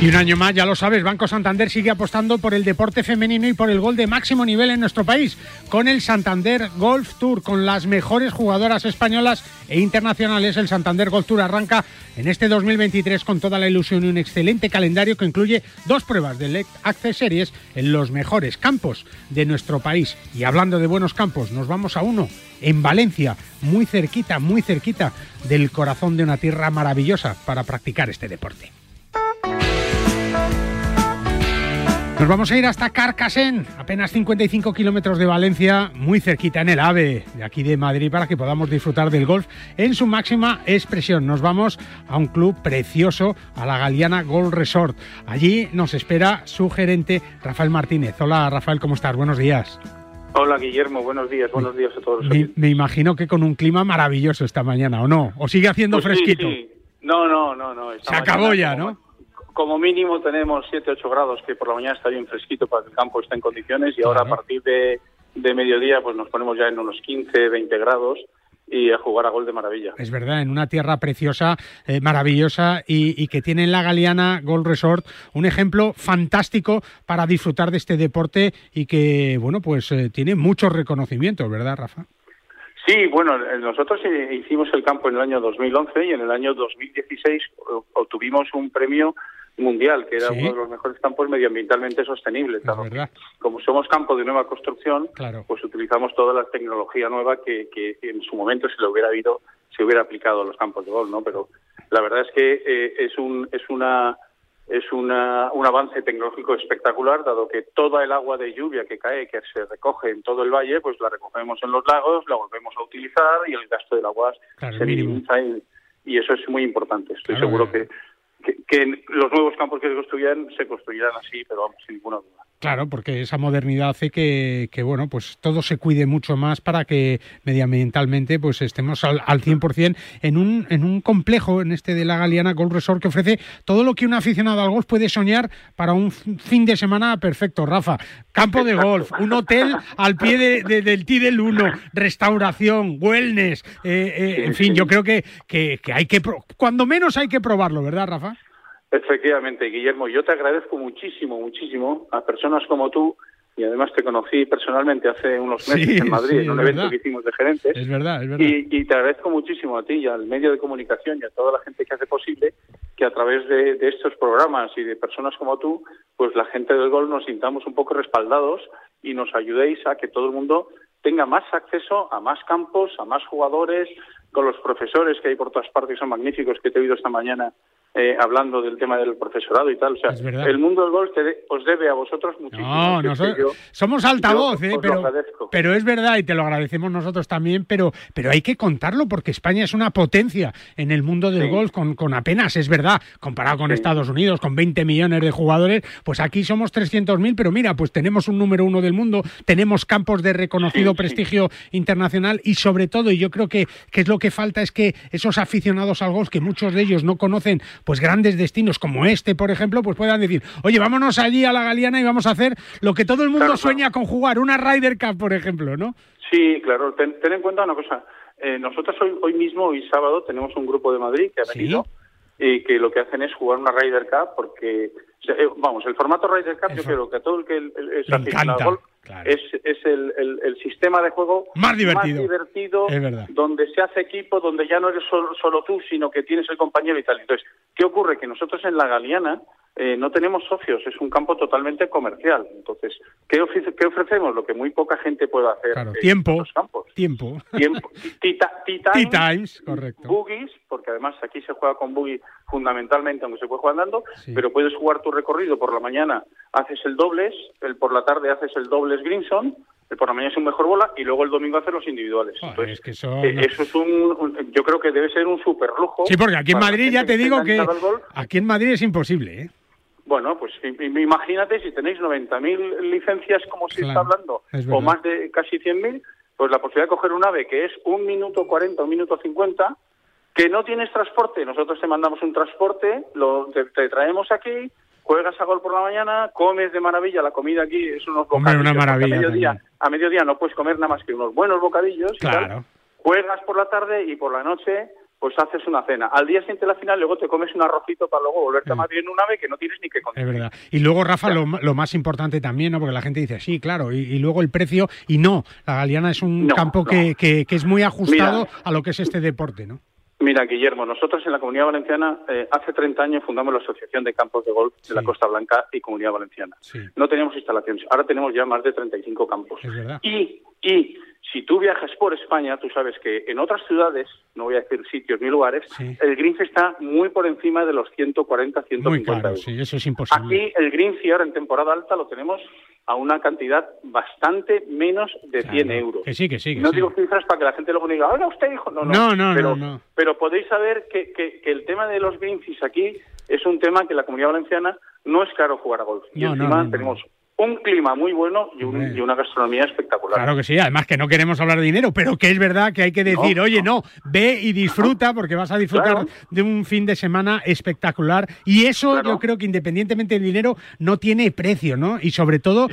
[SPEAKER 1] Y un año más, ya lo sabes, Banco Santander sigue apostando por el deporte femenino y por el gol de máximo nivel en nuestro país, con el Santander Golf Tour, con las mejores jugadoras españolas e internacionales. El Santander Golf Tour arranca en este 2023 con toda la ilusión y un excelente calendario que incluye dos pruebas de Elect Access Series en los mejores campos de nuestro país. Y hablando de buenos campos, nos vamos a uno en Valencia, muy cerquita, muy cerquita del corazón de una tierra maravillosa para practicar este deporte. Nos vamos a ir hasta Carcassén, apenas 55 kilómetros de Valencia, muy cerquita en el AVE de aquí de Madrid, para que podamos disfrutar del golf en su máxima expresión. Nos vamos a un club precioso, a la Galeana Golf Resort. Allí nos espera su gerente, Rafael Martínez. Hola, Rafael, ¿cómo estás? Buenos días.
[SPEAKER 9] Hola, Guillermo. Buenos días. Buenos días a todos.
[SPEAKER 1] Me, me imagino que con un clima maravilloso esta mañana, ¿o no? ¿O sigue haciendo
[SPEAKER 9] Pues
[SPEAKER 1] fresquito?
[SPEAKER 9] sí. No, no, no, no.
[SPEAKER 1] Se acabó ya, ¿no?
[SPEAKER 9] Como mínimo tenemos 7, 8 grados, que por la mañana está bien fresquito para que el campo esté en condiciones y ahora a partir de, de mediodía pues nos ponemos ya en unos 15, 20 grados y a jugar a gol de maravilla.
[SPEAKER 1] Es verdad, en una tierra preciosa, eh, maravillosa y, y que tiene en la Galeana Golf Resort un ejemplo fantástico para disfrutar de este deporte y que, bueno, pues eh, tiene muchos reconocimientos, ¿verdad, Rafa?
[SPEAKER 9] Sí, bueno, eh, nosotros eh, hicimos el campo en el año 2011 y en el año 2016 o- obtuvimos un premio mundial, que era
[SPEAKER 1] Sí.
[SPEAKER 9] uno de los mejores campos medioambientalmente sostenibles.
[SPEAKER 1] verdad.
[SPEAKER 9] como somos campo de nueva construcción,
[SPEAKER 1] Claro.
[SPEAKER 9] pues utilizamos toda la tecnología nueva que, que en su momento si lo hubiera habido se hubiera aplicado a los campos de golf, ¿no? Pero la verdad es que eh, es un es una es una, un avance tecnológico espectacular, dado que toda el agua de lluvia que cae, que se recoge en todo el valle, pues la recogemos en los lagos, la volvemos a utilizar y el gasto del agua
[SPEAKER 1] Claro,
[SPEAKER 9] se minimiza y, y eso es muy importante. Estoy
[SPEAKER 1] Claro,
[SPEAKER 9] seguro
[SPEAKER 1] eh.
[SPEAKER 9] que, que, que los nuevos campos que se construyan se construirán así, pero vamos, sin ninguna duda.
[SPEAKER 1] Claro, porque esa modernidad hace que, que, bueno, pues todo se cuide mucho más para que medioambientalmente pues estemos al, al 100% en un, en un complejo, en este de la Galeana Golf Resort, que ofrece todo lo que un aficionado al golf puede soñar para un fin de semana perfecto, Rafa. Campo de golf, un hotel al pie de- de- del T del 1, restauración, wellness, eh, eh, en fin, yo creo que, que, que hay que, pro- cuando menos hay que probarlo, ¿verdad, Rafa?
[SPEAKER 9] Efectivamente, Guillermo, yo te agradezco muchísimo, muchísimo a personas como tú, y además te conocí personalmente hace unos meses
[SPEAKER 1] Sí,
[SPEAKER 9] en Madrid,
[SPEAKER 1] sí,
[SPEAKER 9] en un evento
[SPEAKER 1] verdad.
[SPEAKER 9] que hicimos de gerentes.
[SPEAKER 1] Es verdad, es verdad.
[SPEAKER 9] Y, y te agradezco muchísimo a ti y al medio de comunicación y a toda la gente que hace posible que a través de, de estos programas y de personas como tú, pues la gente del gol nos sintamos un poco respaldados y nos ayudéis a que todo el mundo tenga más acceso a más campos, a más jugadores, con los profesores que hay por todas partes, son magníficos, que te he oído esta mañana eh, hablando del tema del profesorado y tal. O sea,
[SPEAKER 1] Es verdad.
[SPEAKER 9] el mundo del golf te de- os debe a vosotros muchísimo.
[SPEAKER 1] No,
[SPEAKER 9] que
[SPEAKER 1] no
[SPEAKER 9] es que
[SPEAKER 1] so-
[SPEAKER 9] yo-
[SPEAKER 1] somos altavoz, eh, pero, es verdad y te lo agradecemos nosotros también, pero, pero hay que contarlo porque España es una potencia en el mundo del
[SPEAKER 9] Sí.
[SPEAKER 1] golf con, con apenas, es verdad, comparado con
[SPEAKER 9] Sí.
[SPEAKER 1] Estados Unidos, con 20 millones de jugadores, pues aquí somos 300.000, pero mira, pues tenemos un número uno del mundo, tenemos campos de reconocido
[SPEAKER 9] sí.
[SPEAKER 1] prestigio internacional y sobre todo, y yo creo que, que es lo que falta, es que esos aficionados al golf, que muchos de ellos no conocen pues grandes destinos como este, por ejemplo, pues puedan decir, oye, vámonos allí a la Galeana y vamos a hacer lo que todo el mundo
[SPEAKER 9] Claro,
[SPEAKER 1] sueña con jugar, una Ryder Cup, por ejemplo, ¿no?
[SPEAKER 9] Sí, claro. Ten, ten en cuenta una cosa. Eh, nosotros hoy, hoy mismo, hoy sábado, tenemos un grupo de Madrid que ha
[SPEAKER 1] Sí.
[SPEAKER 9] venido y que lo que hacen es jugar una Ryder Cup porque, o sea, eh, vamos, el formato Ryder Cup yo creo que a todo el que es aficionado al golf
[SPEAKER 1] claro.
[SPEAKER 9] es, es el, el- el sistema de juego
[SPEAKER 1] Más divertido.
[SPEAKER 9] divertido,
[SPEAKER 1] Es verdad.
[SPEAKER 9] donde se hace equipo, donde ya no eres solo, solo tú, sino que tienes el compañero y tal. Entonces, ¿qué ocurre? Que nosotros en la Galeana eh, no tenemos socios, es un campo totalmente comercial. Entonces, ¿qué, ofrece- qué ofrecemos? Lo que muy poca gente puede hacer.
[SPEAKER 1] Claro,
[SPEAKER 9] en
[SPEAKER 1] tiempo,
[SPEAKER 9] campos.
[SPEAKER 1] tiempo.
[SPEAKER 9] Tiempo, tea, times,
[SPEAKER 1] times, correcto.
[SPEAKER 9] boogies, porque además aquí se juega con boogie fundamentalmente, aunque se puede jugar andando,
[SPEAKER 1] Sí.
[SPEAKER 9] pero puedes jugar tu recorrido por la mañana, haces el dobles, el por la tarde haces el dobles Grimson, el por la mañana es un mejor bola y luego el domingo haces los individuales. Entonces,
[SPEAKER 1] es que eso
[SPEAKER 9] eh, eso es un, un- yo creo que debe ser un super lujo.
[SPEAKER 1] Sí, porque aquí en Madrid ya te digo que aquí en Madrid es imposible, ¿eh?
[SPEAKER 9] Bueno, pues imagínate si tenéis 90.000 licencias como se está hablando,
[SPEAKER 1] es
[SPEAKER 9] o más de casi 100.000, pues la posibilidad de coger un ave que es un minuto 40, un minuto 50, que no tienes transporte, nosotros te mandamos un transporte, lo, te, te traemos aquí, juegas a gol por la mañana, comes de maravilla, la comida aquí es unos bocadillos.
[SPEAKER 1] una maravilla
[SPEAKER 9] A mediodía,
[SPEAKER 1] también.
[SPEAKER 9] a mediodía no puedes comer nada más que unos buenos bocadillos. y tal.
[SPEAKER 1] Claro.
[SPEAKER 9] Juegas por la tarde y por la noche pues haces una cena. Al día siguiente la final, luego te comes un arrocito para luego volverte a Madrid en un ave que no tienes ni que
[SPEAKER 1] Es
[SPEAKER 9] consumir.
[SPEAKER 1] verdad. Y luego, Rafa, lo, lo más importante también, ¿no? Porque la gente dice, sí, claro, y, y luego el precio, y no, la Galeana es un
[SPEAKER 9] No,
[SPEAKER 1] campo
[SPEAKER 9] no.
[SPEAKER 1] Que, que- que es muy ajustado
[SPEAKER 9] Mira.
[SPEAKER 1] a lo que es este deporte, ¿no?
[SPEAKER 9] Mira, Guillermo, nosotros en la Comunidad Valenciana eh, hace 30 años fundamos la Asociación de Campos de Golf de la Costa Blanca y Comunidad Valenciana. No teníamos instalaciones, ahora tenemos ya más de 35 campos.
[SPEAKER 1] Es verdad.
[SPEAKER 9] Y, y si tú viajas por España, tú sabes que en otras ciudades, no voy a decir sitios ni lugares, el green fee está muy por encima de los 140, 150
[SPEAKER 1] Muy caro,
[SPEAKER 9] euros.
[SPEAKER 1] sí, eso es imposible.
[SPEAKER 9] Aquí el green fee ahora en temporada alta lo tenemos a una cantidad bastante menos de 100 euros.
[SPEAKER 1] Que sí, que sí, que
[SPEAKER 9] no
[SPEAKER 1] sí.
[SPEAKER 9] digo cifras para que la gente luego no diga, ahora usted dijo, no, no,
[SPEAKER 1] No, no,
[SPEAKER 9] pero,
[SPEAKER 1] no, no.
[SPEAKER 9] pero podéis saber que, que- que el tema de los green fees aquí es un tema que la comunidad valenciana no es caro jugar a golf. Y encima tenemos un clima muy bueno y, un- y una gastronomía espectacular.
[SPEAKER 1] Claro que sí, además que no queremos hablar de dinero, pero que es verdad que hay que decir,
[SPEAKER 9] No,
[SPEAKER 1] oye, no, ve y disfruta porque vas a disfrutar
[SPEAKER 9] Claro.
[SPEAKER 1] de un fin de semana espectacular y eso yo creo que independientemente del dinero no tiene precio, ¿no? Y sobre todo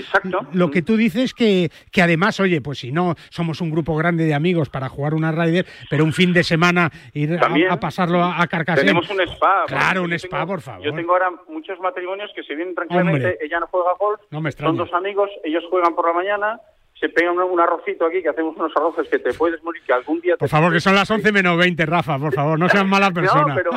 [SPEAKER 1] lo que tú dices que, que además, oye, pues si no somos un grupo grande de amigos para jugar una Rider, pero un fin de semana ir a- pasarlo a, a Carcassonne.
[SPEAKER 9] Tenemos un spa.
[SPEAKER 1] Claro, un spa,
[SPEAKER 9] tengo-
[SPEAKER 1] por favor.
[SPEAKER 9] Yo tengo ahora muchos matrimonios que se vienen tranquilamente,
[SPEAKER 1] Hombre.
[SPEAKER 9] ella no juega golf,
[SPEAKER 1] No me
[SPEAKER 9] son dos amigos, ellos juegan por la mañana, se pegan un, un arrocito aquí, que hacemos unos arroces que te puedes morir, que algún día... te-
[SPEAKER 1] Por favor, que son las 11 menos 20, Rafa, por favor, no sean malas personas.
[SPEAKER 9] No, pero,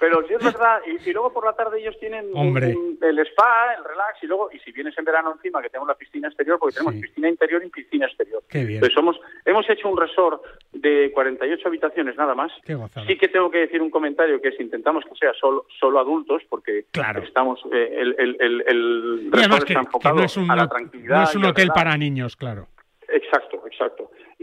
[SPEAKER 9] pero sí es verdad. Y, y luego por la tarde ellos tienen
[SPEAKER 1] Hombre.
[SPEAKER 9] un- el spa, el relax, y luego, y si vienes en verano encima, que tenemos la piscina exterior, porque tenemos piscina interior y piscina exterior.
[SPEAKER 1] Qué bien.
[SPEAKER 9] Entonces somos, hemos hecho un resort de 48 habitaciones nada más.
[SPEAKER 1] Qué.
[SPEAKER 9] Sí que tengo que decir un comentario que es intentamos que sea solo, solo adultos, porque
[SPEAKER 1] Claro.
[SPEAKER 9] estamos, eh, el, el, el, el
[SPEAKER 1] además
[SPEAKER 9] resort
[SPEAKER 1] que,
[SPEAKER 9] está
[SPEAKER 1] que no es un,
[SPEAKER 9] a la
[SPEAKER 1] no
[SPEAKER 9] tranquilidad.
[SPEAKER 1] es un hotel para niños, claro.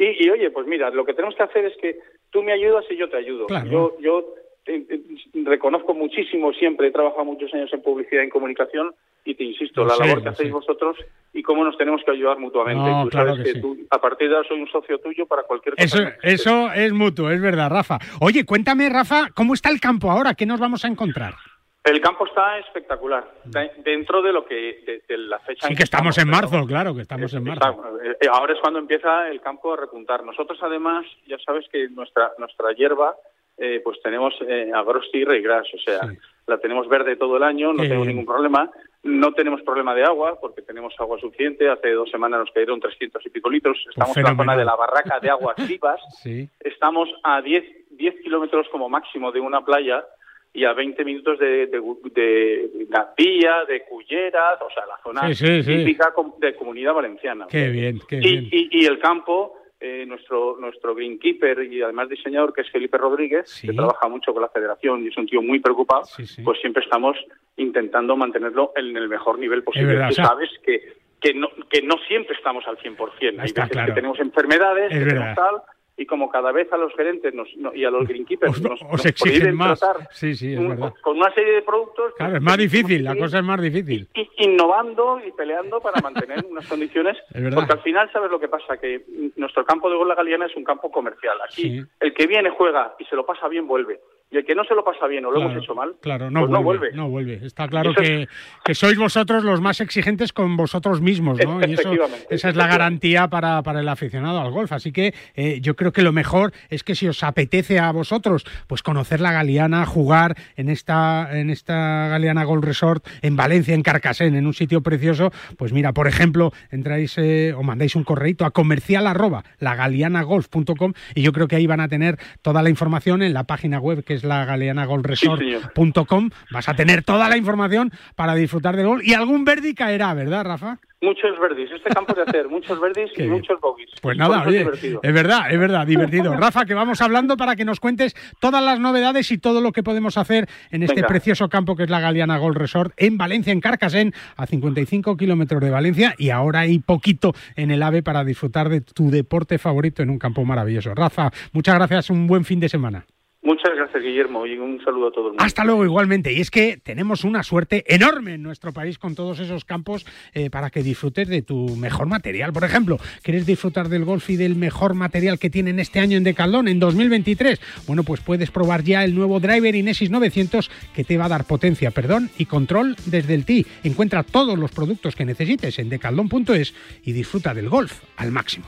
[SPEAKER 9] Y, y, oye, pues mira, lo que tenemos que hacer es que tú me ayudas y yo te ayudo.
[SPEAKER 1] Claro.
[SPEAKER 9] Yo, yo eh, eh, reconozco muchísimo siempre, he trabajado muchos años en publicidad y en comunicación y te insisto, la labor que hacéis vosotros y cómo nos tenemos que ayudar mutuamente.
[SPEAKER 1] No,
[SPEAKER 9] tú
[SPEAKER 1] claro
[SPEAKER 9] sabes
[SPEAKER 1] que
[SPEAKER 9] que,
[SPEAKER 1] sí.
[SPEAKER 9] tú, a partir de ahora soy un socio tuyo para cualquier cosa.
[SPEAKER 1] Eso, eso es mutuo, es verdad, Rafa. Oye, cuéntame, Rafa, ¿cómo está el campo ahora? ¿Qué nos vamos a encontrar?
[SPEAKER 9] El campo está espectacular, de- dentro de lo que de, de la fecha.
[SPEAKER 1] Sí,
[SPEAKER 9] en
[SPEAKER 1] que estamos en
[SPEAKER 9] pero-
[SPEAKER 1] marzo, claro, que estamos en marzo.
[SPEAKER 9] Está- eh, ahora es cuando empieza el campo a repuntar. Nosotros además, ya sabes que nuestra nuestra hierba, eh, pues tenemos eh, y regras, o sea, la tenemos verde todo el año, no
[SPEAKER 1] Qué
[SPEAKER 9] tengo ningún problema. No tenemos problema de agua porque tenemos agua suficiente. Hace dos semanas nos cayeron 300 y pico litros. Estamos en la zona de la barraca de aguas vivas.
[SPEAKER 1] Sí.
[SPEAKER 9] Estamos a 10, 10 kilómetros como máximo de una playa y a 20 minutos de, de, de Gandía, de Culleras, o sea, la zona
[SPEAKER 1] Sí, sí, sí.
[SPEAKER 9] típica de Comunidad Valenciana.
[SPEAKER 1] Qué bien, qué bien.
[SPEAKER 9] Y, y, y el campo, eh, nuestro nuestro greenkeeper y además diseñador, que es Felipe Rodríguez, que trabaja mucho con la federación y es un tío muy preocupado, pues siempre estamos intentando mantenerlo en el mejor nivel posible.
[SPEAKER 1] verdad,
[SPEAKER 9] Tú sabes que, que, no, que no siempre estamos al 100%. Hay
[SPEAKER 1] Está
[SPEAKER 9] veces
[SPEAKER 1] claro.
[SPEAKER 9] que tenemos enfermedades,
[SPEAKER 1] Es
[SPEAKER 9] que tenemos tal, y como cada vez a los gerentes nos- no- y a los greenkeepers nos,
[SPEAKER 1] Os
[SPEAKER 9] nos
[SPEAKER 1] exigen más.
[SPEAKER 9] tratar
[SPEAKER 1] Sí, sí, es
[SPEAKER 9] un-
[SPEAKER 1] verdad.
[SPEAKER 9] con una serie de productos,
[SPEAKER 1] Claro, es más difícil, la cosa es más difícil.
[SPEAKER 9] i- innovando y peleando para mantener unas condiciones.
[SPEAKER 1] Es verdad.
[SPEAKER 9] Porque al final, ¿sabes lo que pasa? Que nuestro campo de gol la Galeana es un campo comercial. Aquí,
[SPEAKER 1] Sí.
[SPEAKER 9] el que viene, juega y se lo pasa bien, vuelve. Y el que no se lo pasa bien o lo
[SPEAKER 1] Claro,
[SPEAKER 9] hemos hecho mal,
[SPEAKER 1] Claro, no,
[SPEAKER 9] pues
[SPEAKER 1] vuelve,
[SPEAKER 9] no vuelve.
[SPEAKER 1] no vuelve. Está claro
[SPEAKER 9] es-
[SPEAKER 1] que, sois vosotros los más exigentes con vosotros mismos, ¿no? Y eso, esa es la garantía para, para el aficionado al golf. Así que eh, yo creo que lo mejor es que si os apetece a vosotros, pues conocer la Galeana, jugar en esta, en esta Galeana Golf Resort en Valencia, en Carcassén, en un sitio precioso, pues mira, por ejemplo, entráis eh, o mandáis un correito a comercial arroba lagaleanagolf.com y yo creo que ahí van a tener toda la información en la página web que es la galeanagolfresort.com. Vas a tener toda la información para disfrutar del gol y algún verdi caerá, ¿verdad, Rafa?
[SPEAKER 9] Muchos verdis. Este campo es de hacer muchos verdis y muchos bogies.
[SPEAKER 1] Pues nada,
[SPEAKER 9] es
[SPEAKER 1] oye, es verdad, es verdad, divertido. Rafa, que vamos hablando para que nos cuentes todas las novedades y todo lo que podemos hacer en este
[SPEAKER 9] Venga.
[SPEAKER 1] precioso campo que es la Galeana Golf Resort en Valencia, en Carcassén, a 55 kilómetros de Valencia y ahora hay poquito en el AVE para disfrutar de tu deporte favorito en un campo maravilloso. Rafa, muchas gracias, un buen fin de semana.
[SPEAKER 9] Muchas gracias, Guillermo, y un saludo a todo el mundo.
[SPEAKER 1] Hasta luego igualmente. Y es que tenemos una suerte enorme en nuestro país con todos esos campos eh, para que disfrutes de tu mejor material. Por ejemplo, ¿quieres disfrutar del golf y del mejor material que tienen este año en Decathlon en 2023? Bueno, pues puedes probar ya el nuevo driver Inesis 900 que te va a dar potencia, perdón y control desde el tee. Encuentra todos los productos que necesites en decathlon.es y disfruta del golf al máximo.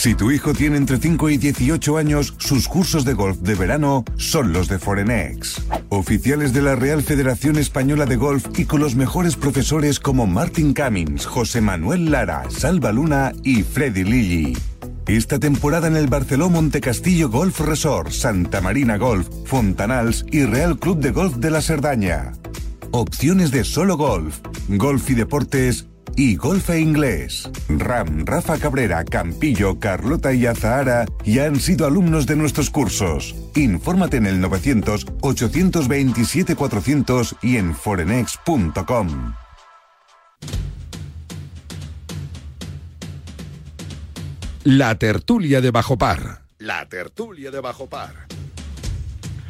[SPEAKER 10] Si tu hijo tiene entre 5 y 18 años, sus cursos de golf de verano son los de Forenex. Oficiales de la Real Federación Española de Golf y con los mejores profesores como Martin Cummings, José Manuel Lara, Salva Luna y Freddy Lilly. Esta temporada en el Barceló Montecastillo Golf Resort, Santa Marina Golf, Fontanals y Real Club de Golf de la Cerdaña. Opciones de solo golf, golf y deportes y golf e inglés. Ram, Rafa Cabrera, Campillo, Carlota y Azahara ya han sido alumnos de nuestros cursos. Infórmate en el 900-827-400 y en forenex.com.
[SPEAKER 4] La tertulia de Bajo Par. La tertulia de Bajo Par.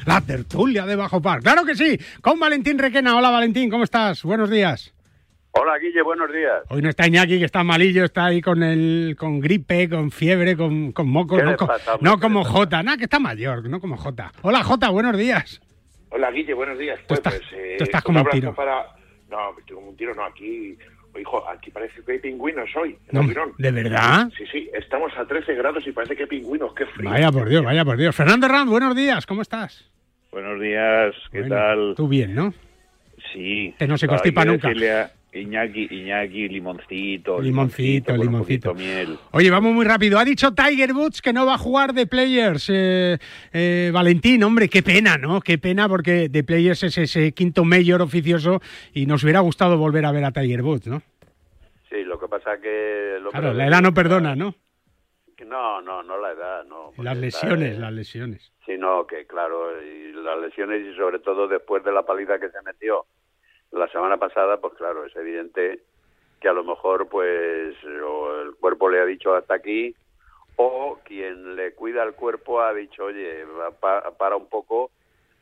[SPEAKER 1] La tertulia de Bajo Par. Claro que sí. Con Valentín Requena. Hola Valentín, ¿cómo estás? Buenos días.
[SPEAKER 11] Hola Guille, buenos días.
[SPEAKER 1] Hoy no está Iñaki, que está malillo, está ahí con el con gripe, con fiebre, con, con mocos,
[SPEAKER 11] ¿Qué
[SPEAKER 1] no, como? Jota, nada, que está mayor, no como Jota. Hola Jota, buenos días.
[SPEAKER 11] Hola Guille, buenos días.
[SPEAKER 1] Tú
[SPEAKER 11] Pues,
[SPEAKER 1] estás-
[SPEAKER 11] pues, eh,
[SPEAKER 1] tú estás como un tiro.
[SPEAKER 11] para... No, estoy como un tiro, no, aquí... Hijo, aquí parece que hay pingüinos hoy, en
[SPEAKER 1] No. ¿de verdad?
[SPEAKER 11] Sí, sí, estamos a 13 grados y parece que hay pingüinos, qué frío.
[SPEAKER 1] Vaya por Dios, vaya por Dios. Fernando Rand, buenos días, ¿cómo estás?
[SPEAKER 12] Buenos días, ¿qué
[SPEAKER 1] Bueno,
[SPEAKER 12] tal?
[SPEAKER 1] Tú bien, ¿no?
[SPEAKER 12] Sí.
[SPEAKER 1] Que no se constipa nunca.
[SPEAKER 12] a Iñaki, Iñaki, limoncito.
[SPEAKER 1] Limoncito, limoncito.
[SPEAKER 12] miel.
[SPEAKER 1] Oye, vamos muy rápido. Ha dicho Tiger Woods que no va a jugar de Players. Eh, eh, Valentín, hombre, qué pena, ¿no? Qué pena porque de Players es ese quinto mayor oficioso y nos hubiera gustado volver a ver a Tiger Woods, ¿no?
[SPEAKER 11] Sí, lo que pasa que... Lo
[SPEAKER 1] Claro, la edad no perdona, ¿no?
[SPEAKER 11] No, no, no la edad, no.
[SPEAKER 1] Las
[SPEAKER 11] está,
[SPEAKER 1] lesiones,
[SPEAKER 11] eh,
[SPEAKER 1] las lesiones.
[SPEAKER 11] Sino que, claro, y las lesiones y sobre todo después de la paliza que se metió la semana pasada, pues claro, es evidente que a lo mejor pues o el cuerpo le ha dicho hasta aquí o quien le cuida al cuerpo ha dicho, oye, pa- para un poco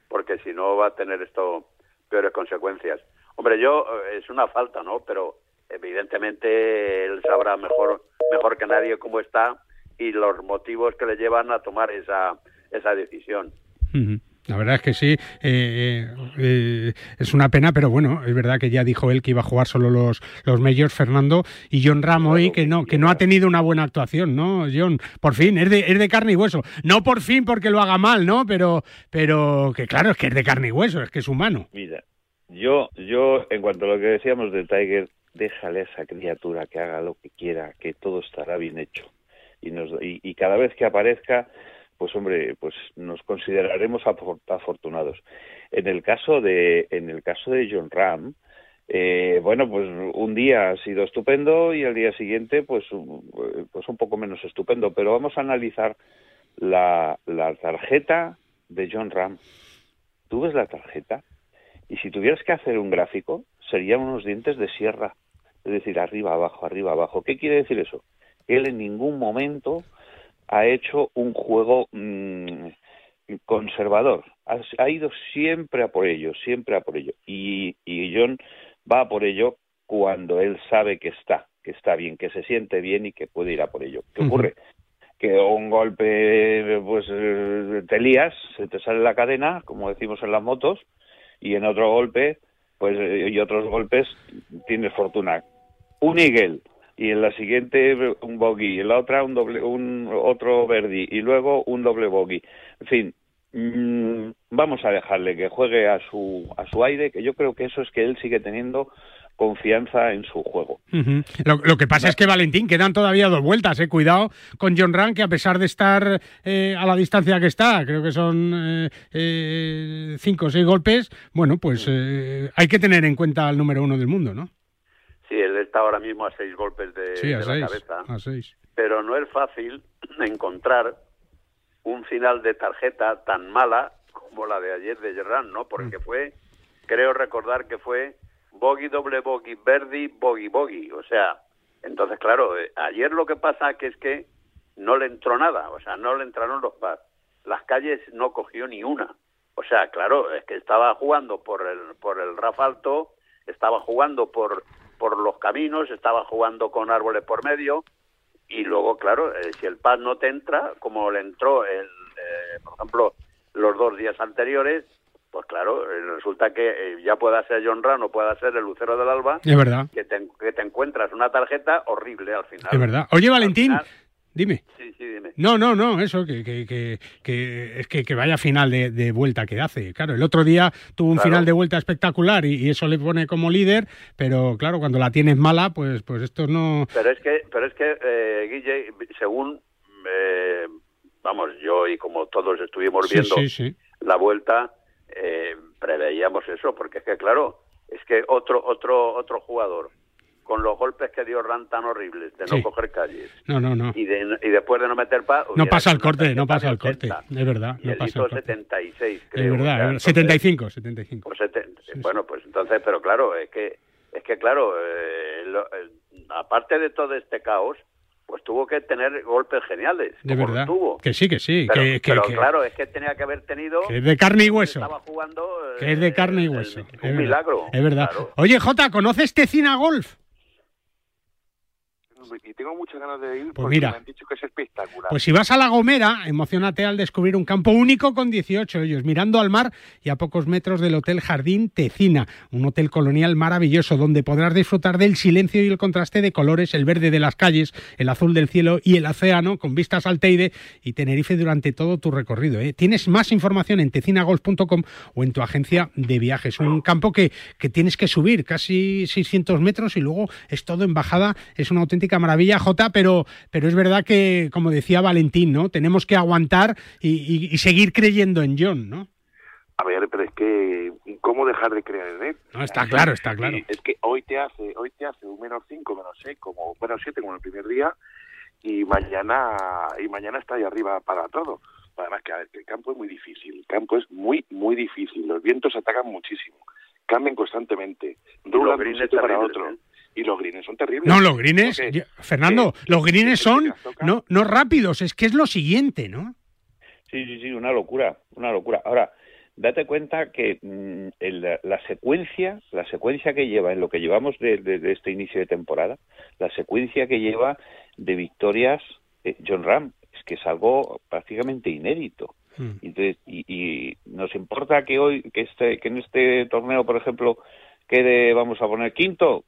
[SPEAKER 11] porque si no va a tener esto peores consecuencias. Hombre, yo eh, es una falta, ¿no? Pero evidentemente él sabrá mejor mejor que nadie cómo está y los motivos que le llevan a tomar esa esa decisión.
[SPEAKER 1] Ujú. La verdad es que sí, eh, eh, eh, es una pena, pero bueno, es verdad que ya dijo él que iba a jugar solo los, los Fernando, y John Ram hoy que no, que no ha tenido una buena actuación, ¿no, John? Por fin, es de, es de carne y hueso. No por fin porque lo haga mal, ¿no? Pero, pero que claro, es que es de carne y hueso, es que es humano.
[SPEAKER 12] Mira, yo, yo, en cuanto a lo que decíamos de Tiger, déjale a esa criatura que haga lo que quiera, que todo estará bien hecho. Y, nos, y, y cada vez que aparezca, pues hombre, pues nos consideraremos afor- afortunados. En el caso de, en el caso de John Ram, eh, bueno, pues un día ha sido estupendo y al día siguiente, pues, pues un poco menos estupendo. Pero vamos a analizar la, la tarjeta de John Ram. Tú ves la tarjeta y si tuvieras que hacer un gráfico, serían unos dientes de sierra. Es decir, arriba, abajo, arriba, abajo. ¿Qué quiere decir eso? Él en ningún momento ha hecho un juego mm, conservador. Ha, ha, ido siempre a por ello, siempre a por ello. Y, y John va a por ello cuando él sabe que está, que está bien, que se siente bien y que puede ir a por ello. ¿Qué ocurre? Que un golpe, pues te lías, se te sale la cadena, como decimos en las motos, y en otro golpe, pues y otros golpes tienes fortuna. Un eagle y en la siguiente un bogey, en la otra un doble, un otro verdi y luego un doble bogey. En fin, mmm, vamos a dejarle que juegue a su a su aire, que yo creo que eso es que él sigue teniendo confianza en su juego.
[SPEAKER 1] Uh -huh. lo, que pasa es que Valentín quedan todavía dos vueltas, eh. cuidado con John Ram que a pesar de estar eh, a la distancia que está, creo que son eh, cinco o seis golpes, bueno, pues eh, hay que tener en cuenta al número uno del mundo, ¿no?
[SPEAKER 11] Sí, él está ahora mismo a seis golpes de,
[SPEAKER 1] sí, a
[SPEAKER 11] de
[SPEAKER 1] seis,
[SPEAKER 11] la cabeza.
[SPEAKER 1] A seis.
[SPEAKER 11] Pero no es fácil encontrar un final de tarjeta tan mala como la de ayer de Gerrán, ¿no? Porque fue, creo recordar que fue bogey, doble bogey, verdi, bogey, bogey. O sea, entonces, claro, eh, ayer lo que pasa que es que no le entró nada, o sea, no le entraron los pads. Las calles no cogió ni una. O sea, claro, es que estaba jugando por el, por el RAF alto, estaba jugando por, por los caminos, estaba jugando con árboles por medio, y luego, claro, eh, si el pad no te entra, como le entró, el, eh, por ejemplo, los dos días anteriores, pues claro, resulta que eh, ya pueda ser John Ram o pueda ser el Lucero del Alba,
[SPEAKER 1] es verdad.
[SPEAKER 11] Que, te, que te encuentras una tarjeta horrible al final.
[SPEAKER 1] Es verdad. Oye, Valentín,
[SPEAKER 11] final,
[SPEAKER 1] dime.
[SPEAKER 11] Sí, sí, dime.
[SPEAKER 1] No, no, no, eso, que, que, que, que es que, que, vaya final de, de, vuelta que hace. Claro, el otro día tuvo un
[SPEAKER 11] Claro.
[SPEAKER 1] final de vuelta espectacular y, y, eso le pone como líder, pero claro, cuando la tienes mala, pues, pues esto no...
[SPEAKER 11] Pero es que, pero es que eh, Guille, según, eh, vamos, yo y como todos estuvimos viendo
[SPEAKER 1] sí, sí, sí.
[SPEAKER 11] la vuelta, eh, preveíamos eso, porque es que claro, es que otro otro otro jugador con los golpes que dio Ran tan horribles de no
[SPEAKER 1] Sí.
[SPEAKER 11] coger calles
[SPEAKER 1] No, no, no.
[SPEAKER 11] y, de, y después de no meter pa
[SPEAKER 1] No pasa el corte, no pasa el corte. Es verdad,
[SPEAKER 11] 70. y
[SPEAKER 1] no
[SPEAKER 11] él
[SPEAKER 1] pasa
[SPEAKER 11] hizo
[SPEAKER 1] el corte.
[SPEAKER 11] 76, creo.
[SPEAKER 1] Es verdad,
[SPEAKER 11] entonces-
[SPEAKER 1] 75, 75.
[SPEAKER 11] o seten- bueno, pues entonces, pero claro, es que es que claro, eh, lo- eh, aparte de todo este caos, pues tuvo que tener golpes geniales.
[SPEAKER 1] De
[SPEAKER 11] como
[SPEAKER 1] verdad.
[SPEAKER 11] los tuvo.
[SPEAKER 1] Que sí, que sí.
[SPEAKER 11] Pero,
[SPEAKER 1] que,
[SPEAKER 11] pero
[SPEAKER 1] que-
[SPEAKER 11] claro, es que tenía que haber tenido.
[SPEAKER 1] que es de carne y hueso.
[SPEAKER 11] Estaba jugando. eh,
[SPEAKER 1] Que es de carne y hueso.
[SPEAKER 11] un
[SPEAKER 1] es verdad,
[SPEAKER 11] milagro.
[SPEAKER 1] Es verdad.
[SPEAKER 11] claro.
[SPEAKER 1] Oye, Jota, ¿conoces Tecina Golf?
[SPEAKER 13] Y tengo muchas ganas de ir
[SPEAKER 1] Pues
[SPEAKER 13] porque
[SPEAKER 1] mira.
[SPEAKER 13] me han dicho que es espectacular.
[SPEAKER 1] Pues si vas a La Gomera, emocionate al descubrir un campo único con 18 hoyos, mirando al mar y a pocos metros del Hotel Jardín Tecina, un hotel colonial maravilloso donde podrás disfrutar del silencio y el contraste de colores, el verde de las calles, el azul del cielo y el océano con vistas al Teide y Tenerife durante todo tu recorrido. ¿eh? Tienes más información en tecinagolf.com o en tu agencia de viajes. Un campo que, que tienes que subir casi 600 metros y luego es todo en bajada. Es una auténtica maravilla, Jota, pero, pero es verdad que, como decía Valentín, ¿no? Tenemos que aguantar y, y- y seguir creyendo en John, ¿no?
[SPEAKER 13] A ver, pero es que ¿cómo dejar de creer en él?
[SPEAKER 1] No, está claro, está claro.
[SPEAKER 13] Es que hoy te hace, hoy te hace un menos 5, menos 6, como menos 7 como el primer día y mañana y mañana está ahí arriba para todo. Además que, a ver, que el campo es muy difícil, el campo es muy muy difícil, los vientos atacan muchísimo, cambian constantemente, de un para otro.
[SPEAKER 11] ¿eh?
[SPEAKER 13] Y los greens son terribles.
[SPEAKER 1] No, los greens,
[SPEAKER 13] Porque-
[SPEAKER 1] Fernando, los greens son no, no rápidos, es que es lo siguiente, ¿no?
[SPEAKER 12] Sí, sí, sí, una locura, una locura. Ahora, date cuenta que mm, el- la, secuencia, la secuencia que lleva en lo que llevamos de, de- de este inicio de temporada, la secuencia que lleva de victorias eh, John Ram, es que es algo prácticamente inédito. Entonces, y, y nos importa que hoy, que este, que en este torneo, por ejemplo, quede, vamos a poner quinto,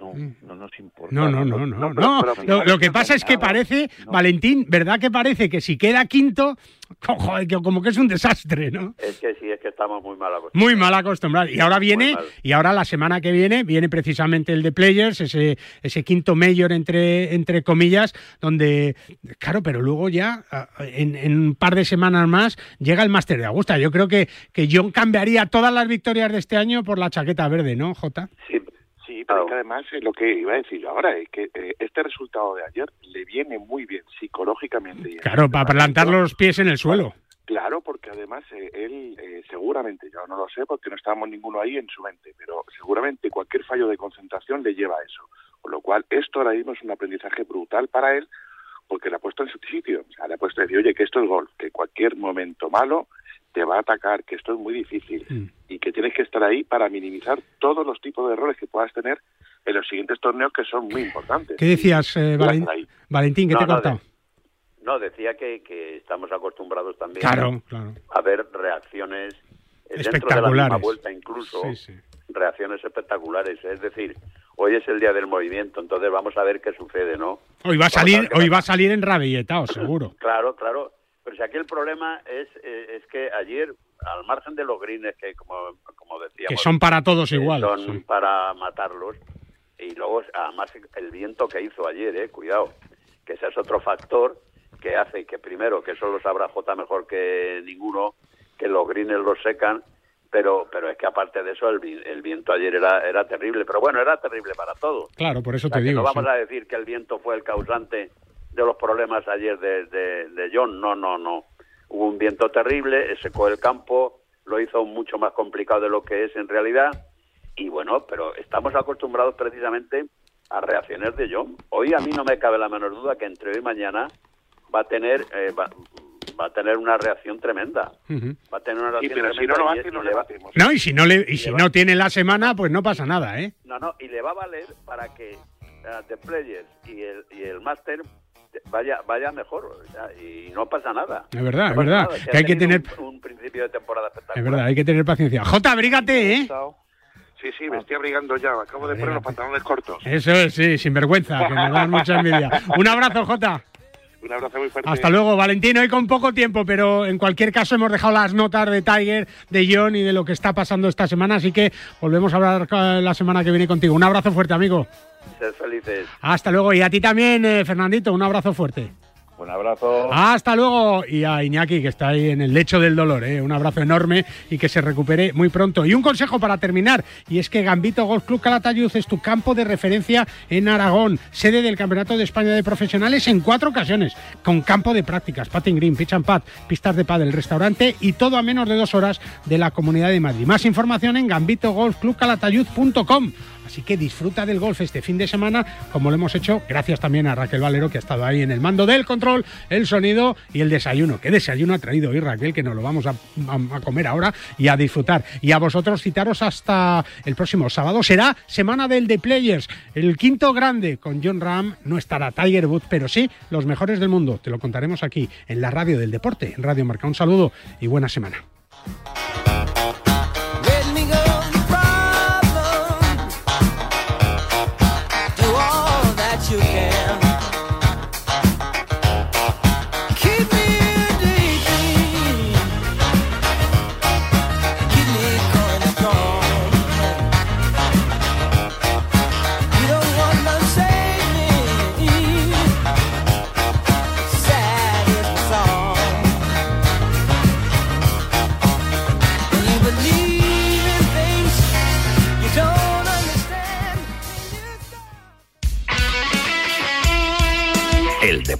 [SPEAKER 12] no, no nos importa.
[SPEAKER 1] No, no, no, no, no.
[SPEAKER 12] pero
[SPEAKER 1] Lo, que pasa es que parece, Valentín, ¿verdad que parece que si queda quinto, co- joder, que como que es un desastre, ¿no?
[SPEAKER 11] Es que sí, es que estamos muy mal acostumbrados.
[SPEAKER 1] Muy mal acostumbrado. Y ahora viene, y ahora la semana que viene, viene precisamente el de Players, ese, ese quinto mayor entre, entre comillas, donde, claro, pero luego ya, en, en un par de semanas más, llega el Máster de Augusta. Yo creo que, que John cambiaría todas las victorias de este año por la chaqueta verde, ¿no, Jota?
[SPEAKER 13] Sí, pero es que además eh, lo que iba a decir yo ahora es que eh, este resultado de ayer le viene muy bien psicológicamente.
[SPEAKER 1] Claro, para plantar los pies en el suelo.
[SPEAKER 13] Claro, porque además eh, él eh, seguramente, yo no lo sé porque no estábamos ninguno ahí en su mente, pero seguramente cualquier fallo de concentración le lleva a eso. Con lo cual, esto ahora mismo es un aprendizaje brutal para él, porque le ha puesto en su sitio. O sea, le ha puesto a decir, oye, que esto es golf, que cualquier momento malo te va a atacar, que esto es muy difícil
[SPEAKER 1] Mm.
[SPEAKER 13] y que tienes que estar ahí para minimizar todos los tipos de errores que puedas tener en los siguientes torneos que son muy importantes.
[SPEAKER 1] ¿Qué decías, eh. Valentín, que
[SPEAKER 11] No,
[SPEAKER 1] te he
[SPEAKER 11] no,
[SPEAKER 1] cortado?
[SPEAKER 11] No, decía que, que estamos acostumbrados también
[SPEAKER 1] Claro, claro.
[SPEAKER 11] a ver reacciones dentro de la misma
[SPEAKER 1] Espectaculares.
[SPEAKER 11] vuelta incluso
[SPEAKER 1] Sí, sí.
[SPEAKER 11] reacciones espectaculares es decir hoy es el día del movimiento entonces vamos a ver qué sucede no
[SPEAKER 1] Hoy va a salir, hoy va a salir en rabilletao, seguro.
[SPEAKER 11] Claro, claro. Pero si aquí el problema es, eh, es que ayer, al margen de los greens, que como, como decíamos...
[SPEAKER 1] Que son para todos
[SPEAKER 11] eh,
[SPEAKER 1] igual,
[SPEAKER 11] Son
[SPEAKER 1] sí.
[SPEAKER 11] para matarlos. Y luego, además, el viento que hizo ayer, eh, cuidado, que ese es otro factor que hace que, primero, que eso lo sabrá J mejor que ninguno, que los greens los secan, pero pero es que aparte de eso, el, el viento ayer era, era terrible. Pero bueno, era terrible para todos.
[SPEAKER 1] Claro, por eso
[SPEAKER 11] O sea,
[SPEAKER 1] te digo.
[SPEAKER 11] no vamos
[SPEAKER 1] sí.
[SPEAKER 11] a decir que el viento fue el causante de los problemas ayer de, de, de John. No, no, no. Hubo un viento terrible, secó el campo, lo hizo mucho más complicado de lo que es en realidad. Y bueno, pero estamos acostumbrados precisamente a reacciones de John. Hoy a mí no me cabe la menor duda que entre hoy y mañana va a tener eh, va, va a tener una reacción tremenda. Va a tener una
[SPEAKER 13] Y
[SPEAKER 11] reacción
[SPEAKER 13] si
[SPEAKER 11] tremenda
[SPEAKER 13] no lo
[SPEAKER 11] y-
[SPEAKER 13] hace,
[SPEAKER 11] y
[SPEAKER 13] no
[SPEAKER 11] le va-.
[SPEAKER 1] No, y si no le, y
[SPEAKER 11] le
[SPEAKER 1] si
[SPEAKER 11] va-
[SPEAKER 1] no tiene la semana, pues no pasa nada, ¿eh?
[SPEAKER 11] No, no, y le va a valer para que eh, The Players y el, y el Master vaya vaya mejor y no pasa nada.
[SPEAKER 1] Es verdad,
[SPEAKER 11] No
[SPEAKER 1] es
[SPEAKER 11] pasa
[SPEAKER 1] verdad.
[SPEAKER 11] nada,
[SPEAKER 1] Que hay
[SPEAKER 11] ha
[SPEAKER 1] que tener,
[SPEAKER 11] un, un principio de temporada
[SPEAKER 1] es
[SPEAKER 11] espectacular.
[SPEAKER 1] verdad, hay que tener paciencia. Jota, abrígate, ¿eh?
[SPEAKER 13] Sí, sí, me estoy abrigando ya. Acabo de poner los pantalones cortos.
[SPEAKER 1] Eso es, sí, sin vergüenza, que me dan mucha envidia. Un abrazo, Jota.
[SPEAKER 13] Un abrazo muy fuerte.
[SPEAKER 1] Hasta luego, Valentín. Hoy con poco tiempo, pero en cualquier caso hemos dejado las notas de Tiger, de John y de lo que está pasando esta semana, así que volvemos a hablar eh, la semana que viene contigo. Un abrazo fuerte, amigo.
[SPEAKER 11] Ser felices.
[SPEAKER 1] Hasta luego. Y a ti también, eh, Fernandito, un abrazo fuerte.
[SPEAKER 12] Un abrazo.
[SPEAKER 1] Hasta luego. Y a Iñaki, que está ahí en el lecho del dolor. ¿eh? Un abrazo enorme y que se recupere muy pronto. Y un consejo para terminar, y es que Gambito Golf Club Calatayud es tu campo de referencia en Aragón, sede del Campeonato de España de Profesionales en cuatro ocasiones, con campo de prácticas, patting green, pitch and pad, pistas de pádel, restaurante y todo a menos de dos horas de la Comunidad de Madrid. Más información en gambitogolfclubcalatayud.com. Así que disfruta del golf este fin de semana, como lo hemos hecho, gracias también a Raquel Valero, que ha estado ahí en el mando del control, el sonido y el desayuno. ¿Qué desayuno ha traído hoy Raquel? Que nos lo vamos a, a- comer ahora y a disfrutar. Y a vosotros citaros hasta el próximo sábado. Será semana del The Players, el quinto grande con John Ram. No estará Tiger Woods, pero sí los mejores del mundo. Te lo contaremos aquí en la radio del deporte, en Radio Marca. Un saludo y buena semana.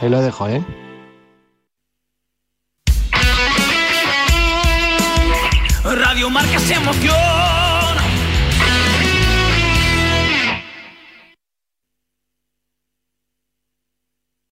[SPEAKER 14] ahí lo dejo, ¿eh?
[SPEAKER 15] Radio Marca se emoción.